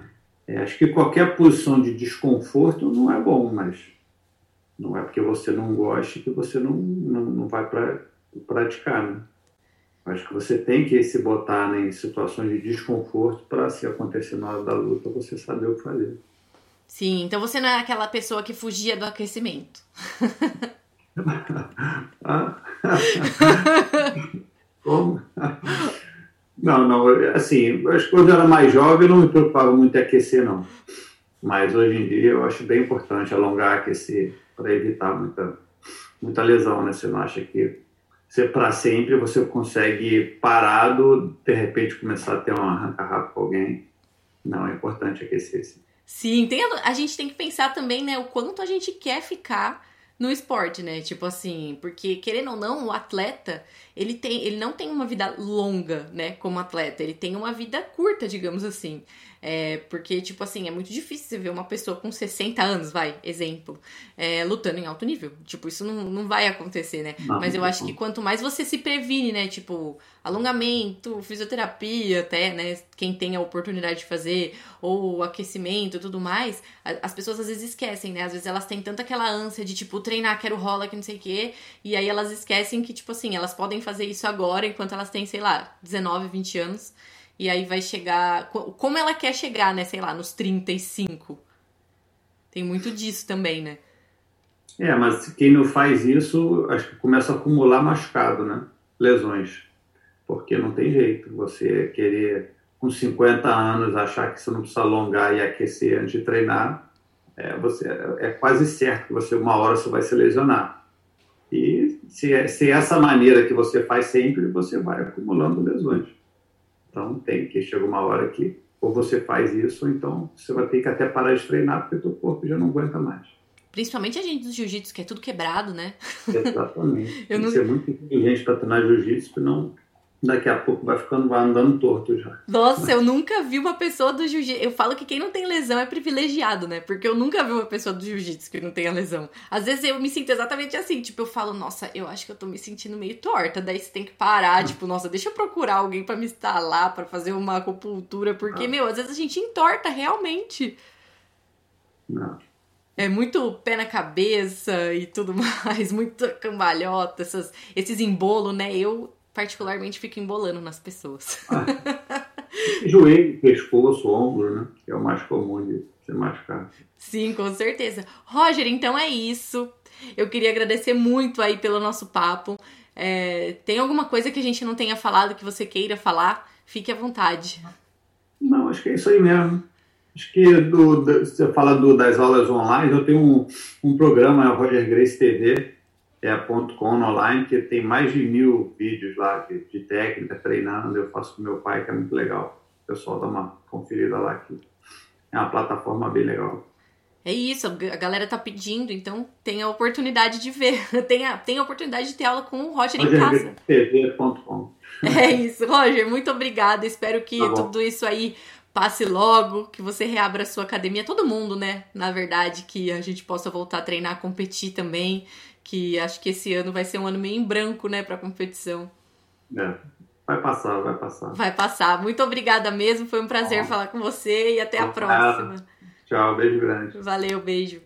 é, acho que qualquer posição de desconforto não é bom, mas não é porque você não gosta que você não, não, não vai pra, praticar. Né? Acho que você tem que se botar né, em situações de desconforto para, se acontecer na hora da luta, você saber o que fazer. Sim, então você não é aquela pessoa que fugia do aquecimento. <laughs> Como? Não, não, assim, acho que quando eu era mais jovem eu não me preocupava muito em aquecer, não. Mas hoje em dia eu acho bem importante alongar, aquecer, para evitar muita, muita lesão, né? Você não acha que você, para sempre você consegue parado, de repente começar a ter um arranca-rabo com alguém. Não, é importante aquecer, sim. Sim, tem, a gente tem que pensar também, né, o quanto a gente quer ficar no esporte, né? Tipo assim, porque querendo ou não, o atleta, ele tem, ele não tem uma vida longa, né, como atleta, ele tem uma vida curta, digamos assim. É, porque, tipo assim, é muito difícil você ver uma pessoa com 60 anos, vai, exemplo, é, lutando em alto nível. Tipo, isso não, não vai acontecer, né? Não, Mas eu acho que quanto mais você se previne, né? Tipo, alongamento, fisioterapia, até, né? Quem tem a oportunidade de fazer, ou aquecimento e tudo mais, as pessoas às vezes esquecem, né? Às vezes elas têm tanta aquela ânsia de, tipo, treinar, quero rola, que não sei o quê, e aí elas esquecem que, tipo assim, elas podem fazer isso agora enquanto elas têm, sei lá, 19, 20 anos e aí vai chegar. Como ela quer chegar, né? Sei lá, nos 35. Tem muito disso também, né? É, mas quem não faz isso, acho que começa a acumular machucado, né? Lesões. Porque não tem jeito. Você querer, com 50 anos, achar que você não precisa alongar e aquecer antes de treinar, é, você, é quase certo que você, uma hora, você vai se lesionar. E se é, se é essa maneira que você faz sempre, você vai acumulando lesões. Então tem que chegar uma hora que ou você faz isso, ou então você vai ter que até parar de treinar porque o teu corpo já não aguenta mais. Principalmente a gente do jiu-jitsu, que é tudo quebrado, né? Exatamente. <laughs> tem não... que ser muito inteligente para treinar jiu-jitsu, não daqui a pouco vai ficando vai andando torto já. Nossa, eu nunca vi uma pessoa do jiu-jitsu. Eu falo que quem não tem lesão é privilegiado, né? Porque eu nunca vi uma pessoa do jiu-jitsu que não tenha lesão. Às vezes eu me sinto exatamente assim, tipo, eu falo, nossa, eu acho que eu tô me sentindo meio torta. Daí você tem que parar, tipo, nossa, deixa eu procurar alguém para me instalar, para fazer uma acupuntura, porque, ah. meu, às vezes a gente entorta realmente. Não. É muito pé na cabeça e tudo <laughs> mais, muito cambalhota, essas, esses embolos, né? Eu particularmente fico embolando nas pessoas. Ah. <laughs> Joelho, pescoço, ombro, né? Que é o mais comum de ser machucado. Sim, com certeza. Roger, então é isso. Eu queria agradecer muito aí pelo nosso papo. É, tem alguma coisa que a gente não tenha falado que você queira falar? Fique à vontade. Não, acho que é isso aí mesmo. Acho que do, do, você fala do, das aulas online, eu tenho um, um programa, Roger Grace TV, é a ponto .com online, que tem mais de mil vídeos lá de, de, técnica, treinando. Eu faço com meu pai, que é muito legal. O pessoal dá uma conferida lá, que é uma plataforma bem legal. É isso, a galera tá pedindo, então tem a oportunidade de ver. <laughs> Tem a, tem a oportunidade de ter aula com o Roger, Roger em casa. TV.com. <laughs> É isso, Roger, muito obrigada. Espero que tá tudo isso aí passe logo, que você reabra a sua academia, todo mundo, né? Na verdade, que a gente possa voltar a treinar, competir também, que acho que esse ano vai ser um ano meio em branco, né, para competição. É, vai passar, vai passar. Vai passar. Muito obrigada mesmo, foi um prazer falar com você e até a próxima. Tchau, beijo grande. Valeu, beijo.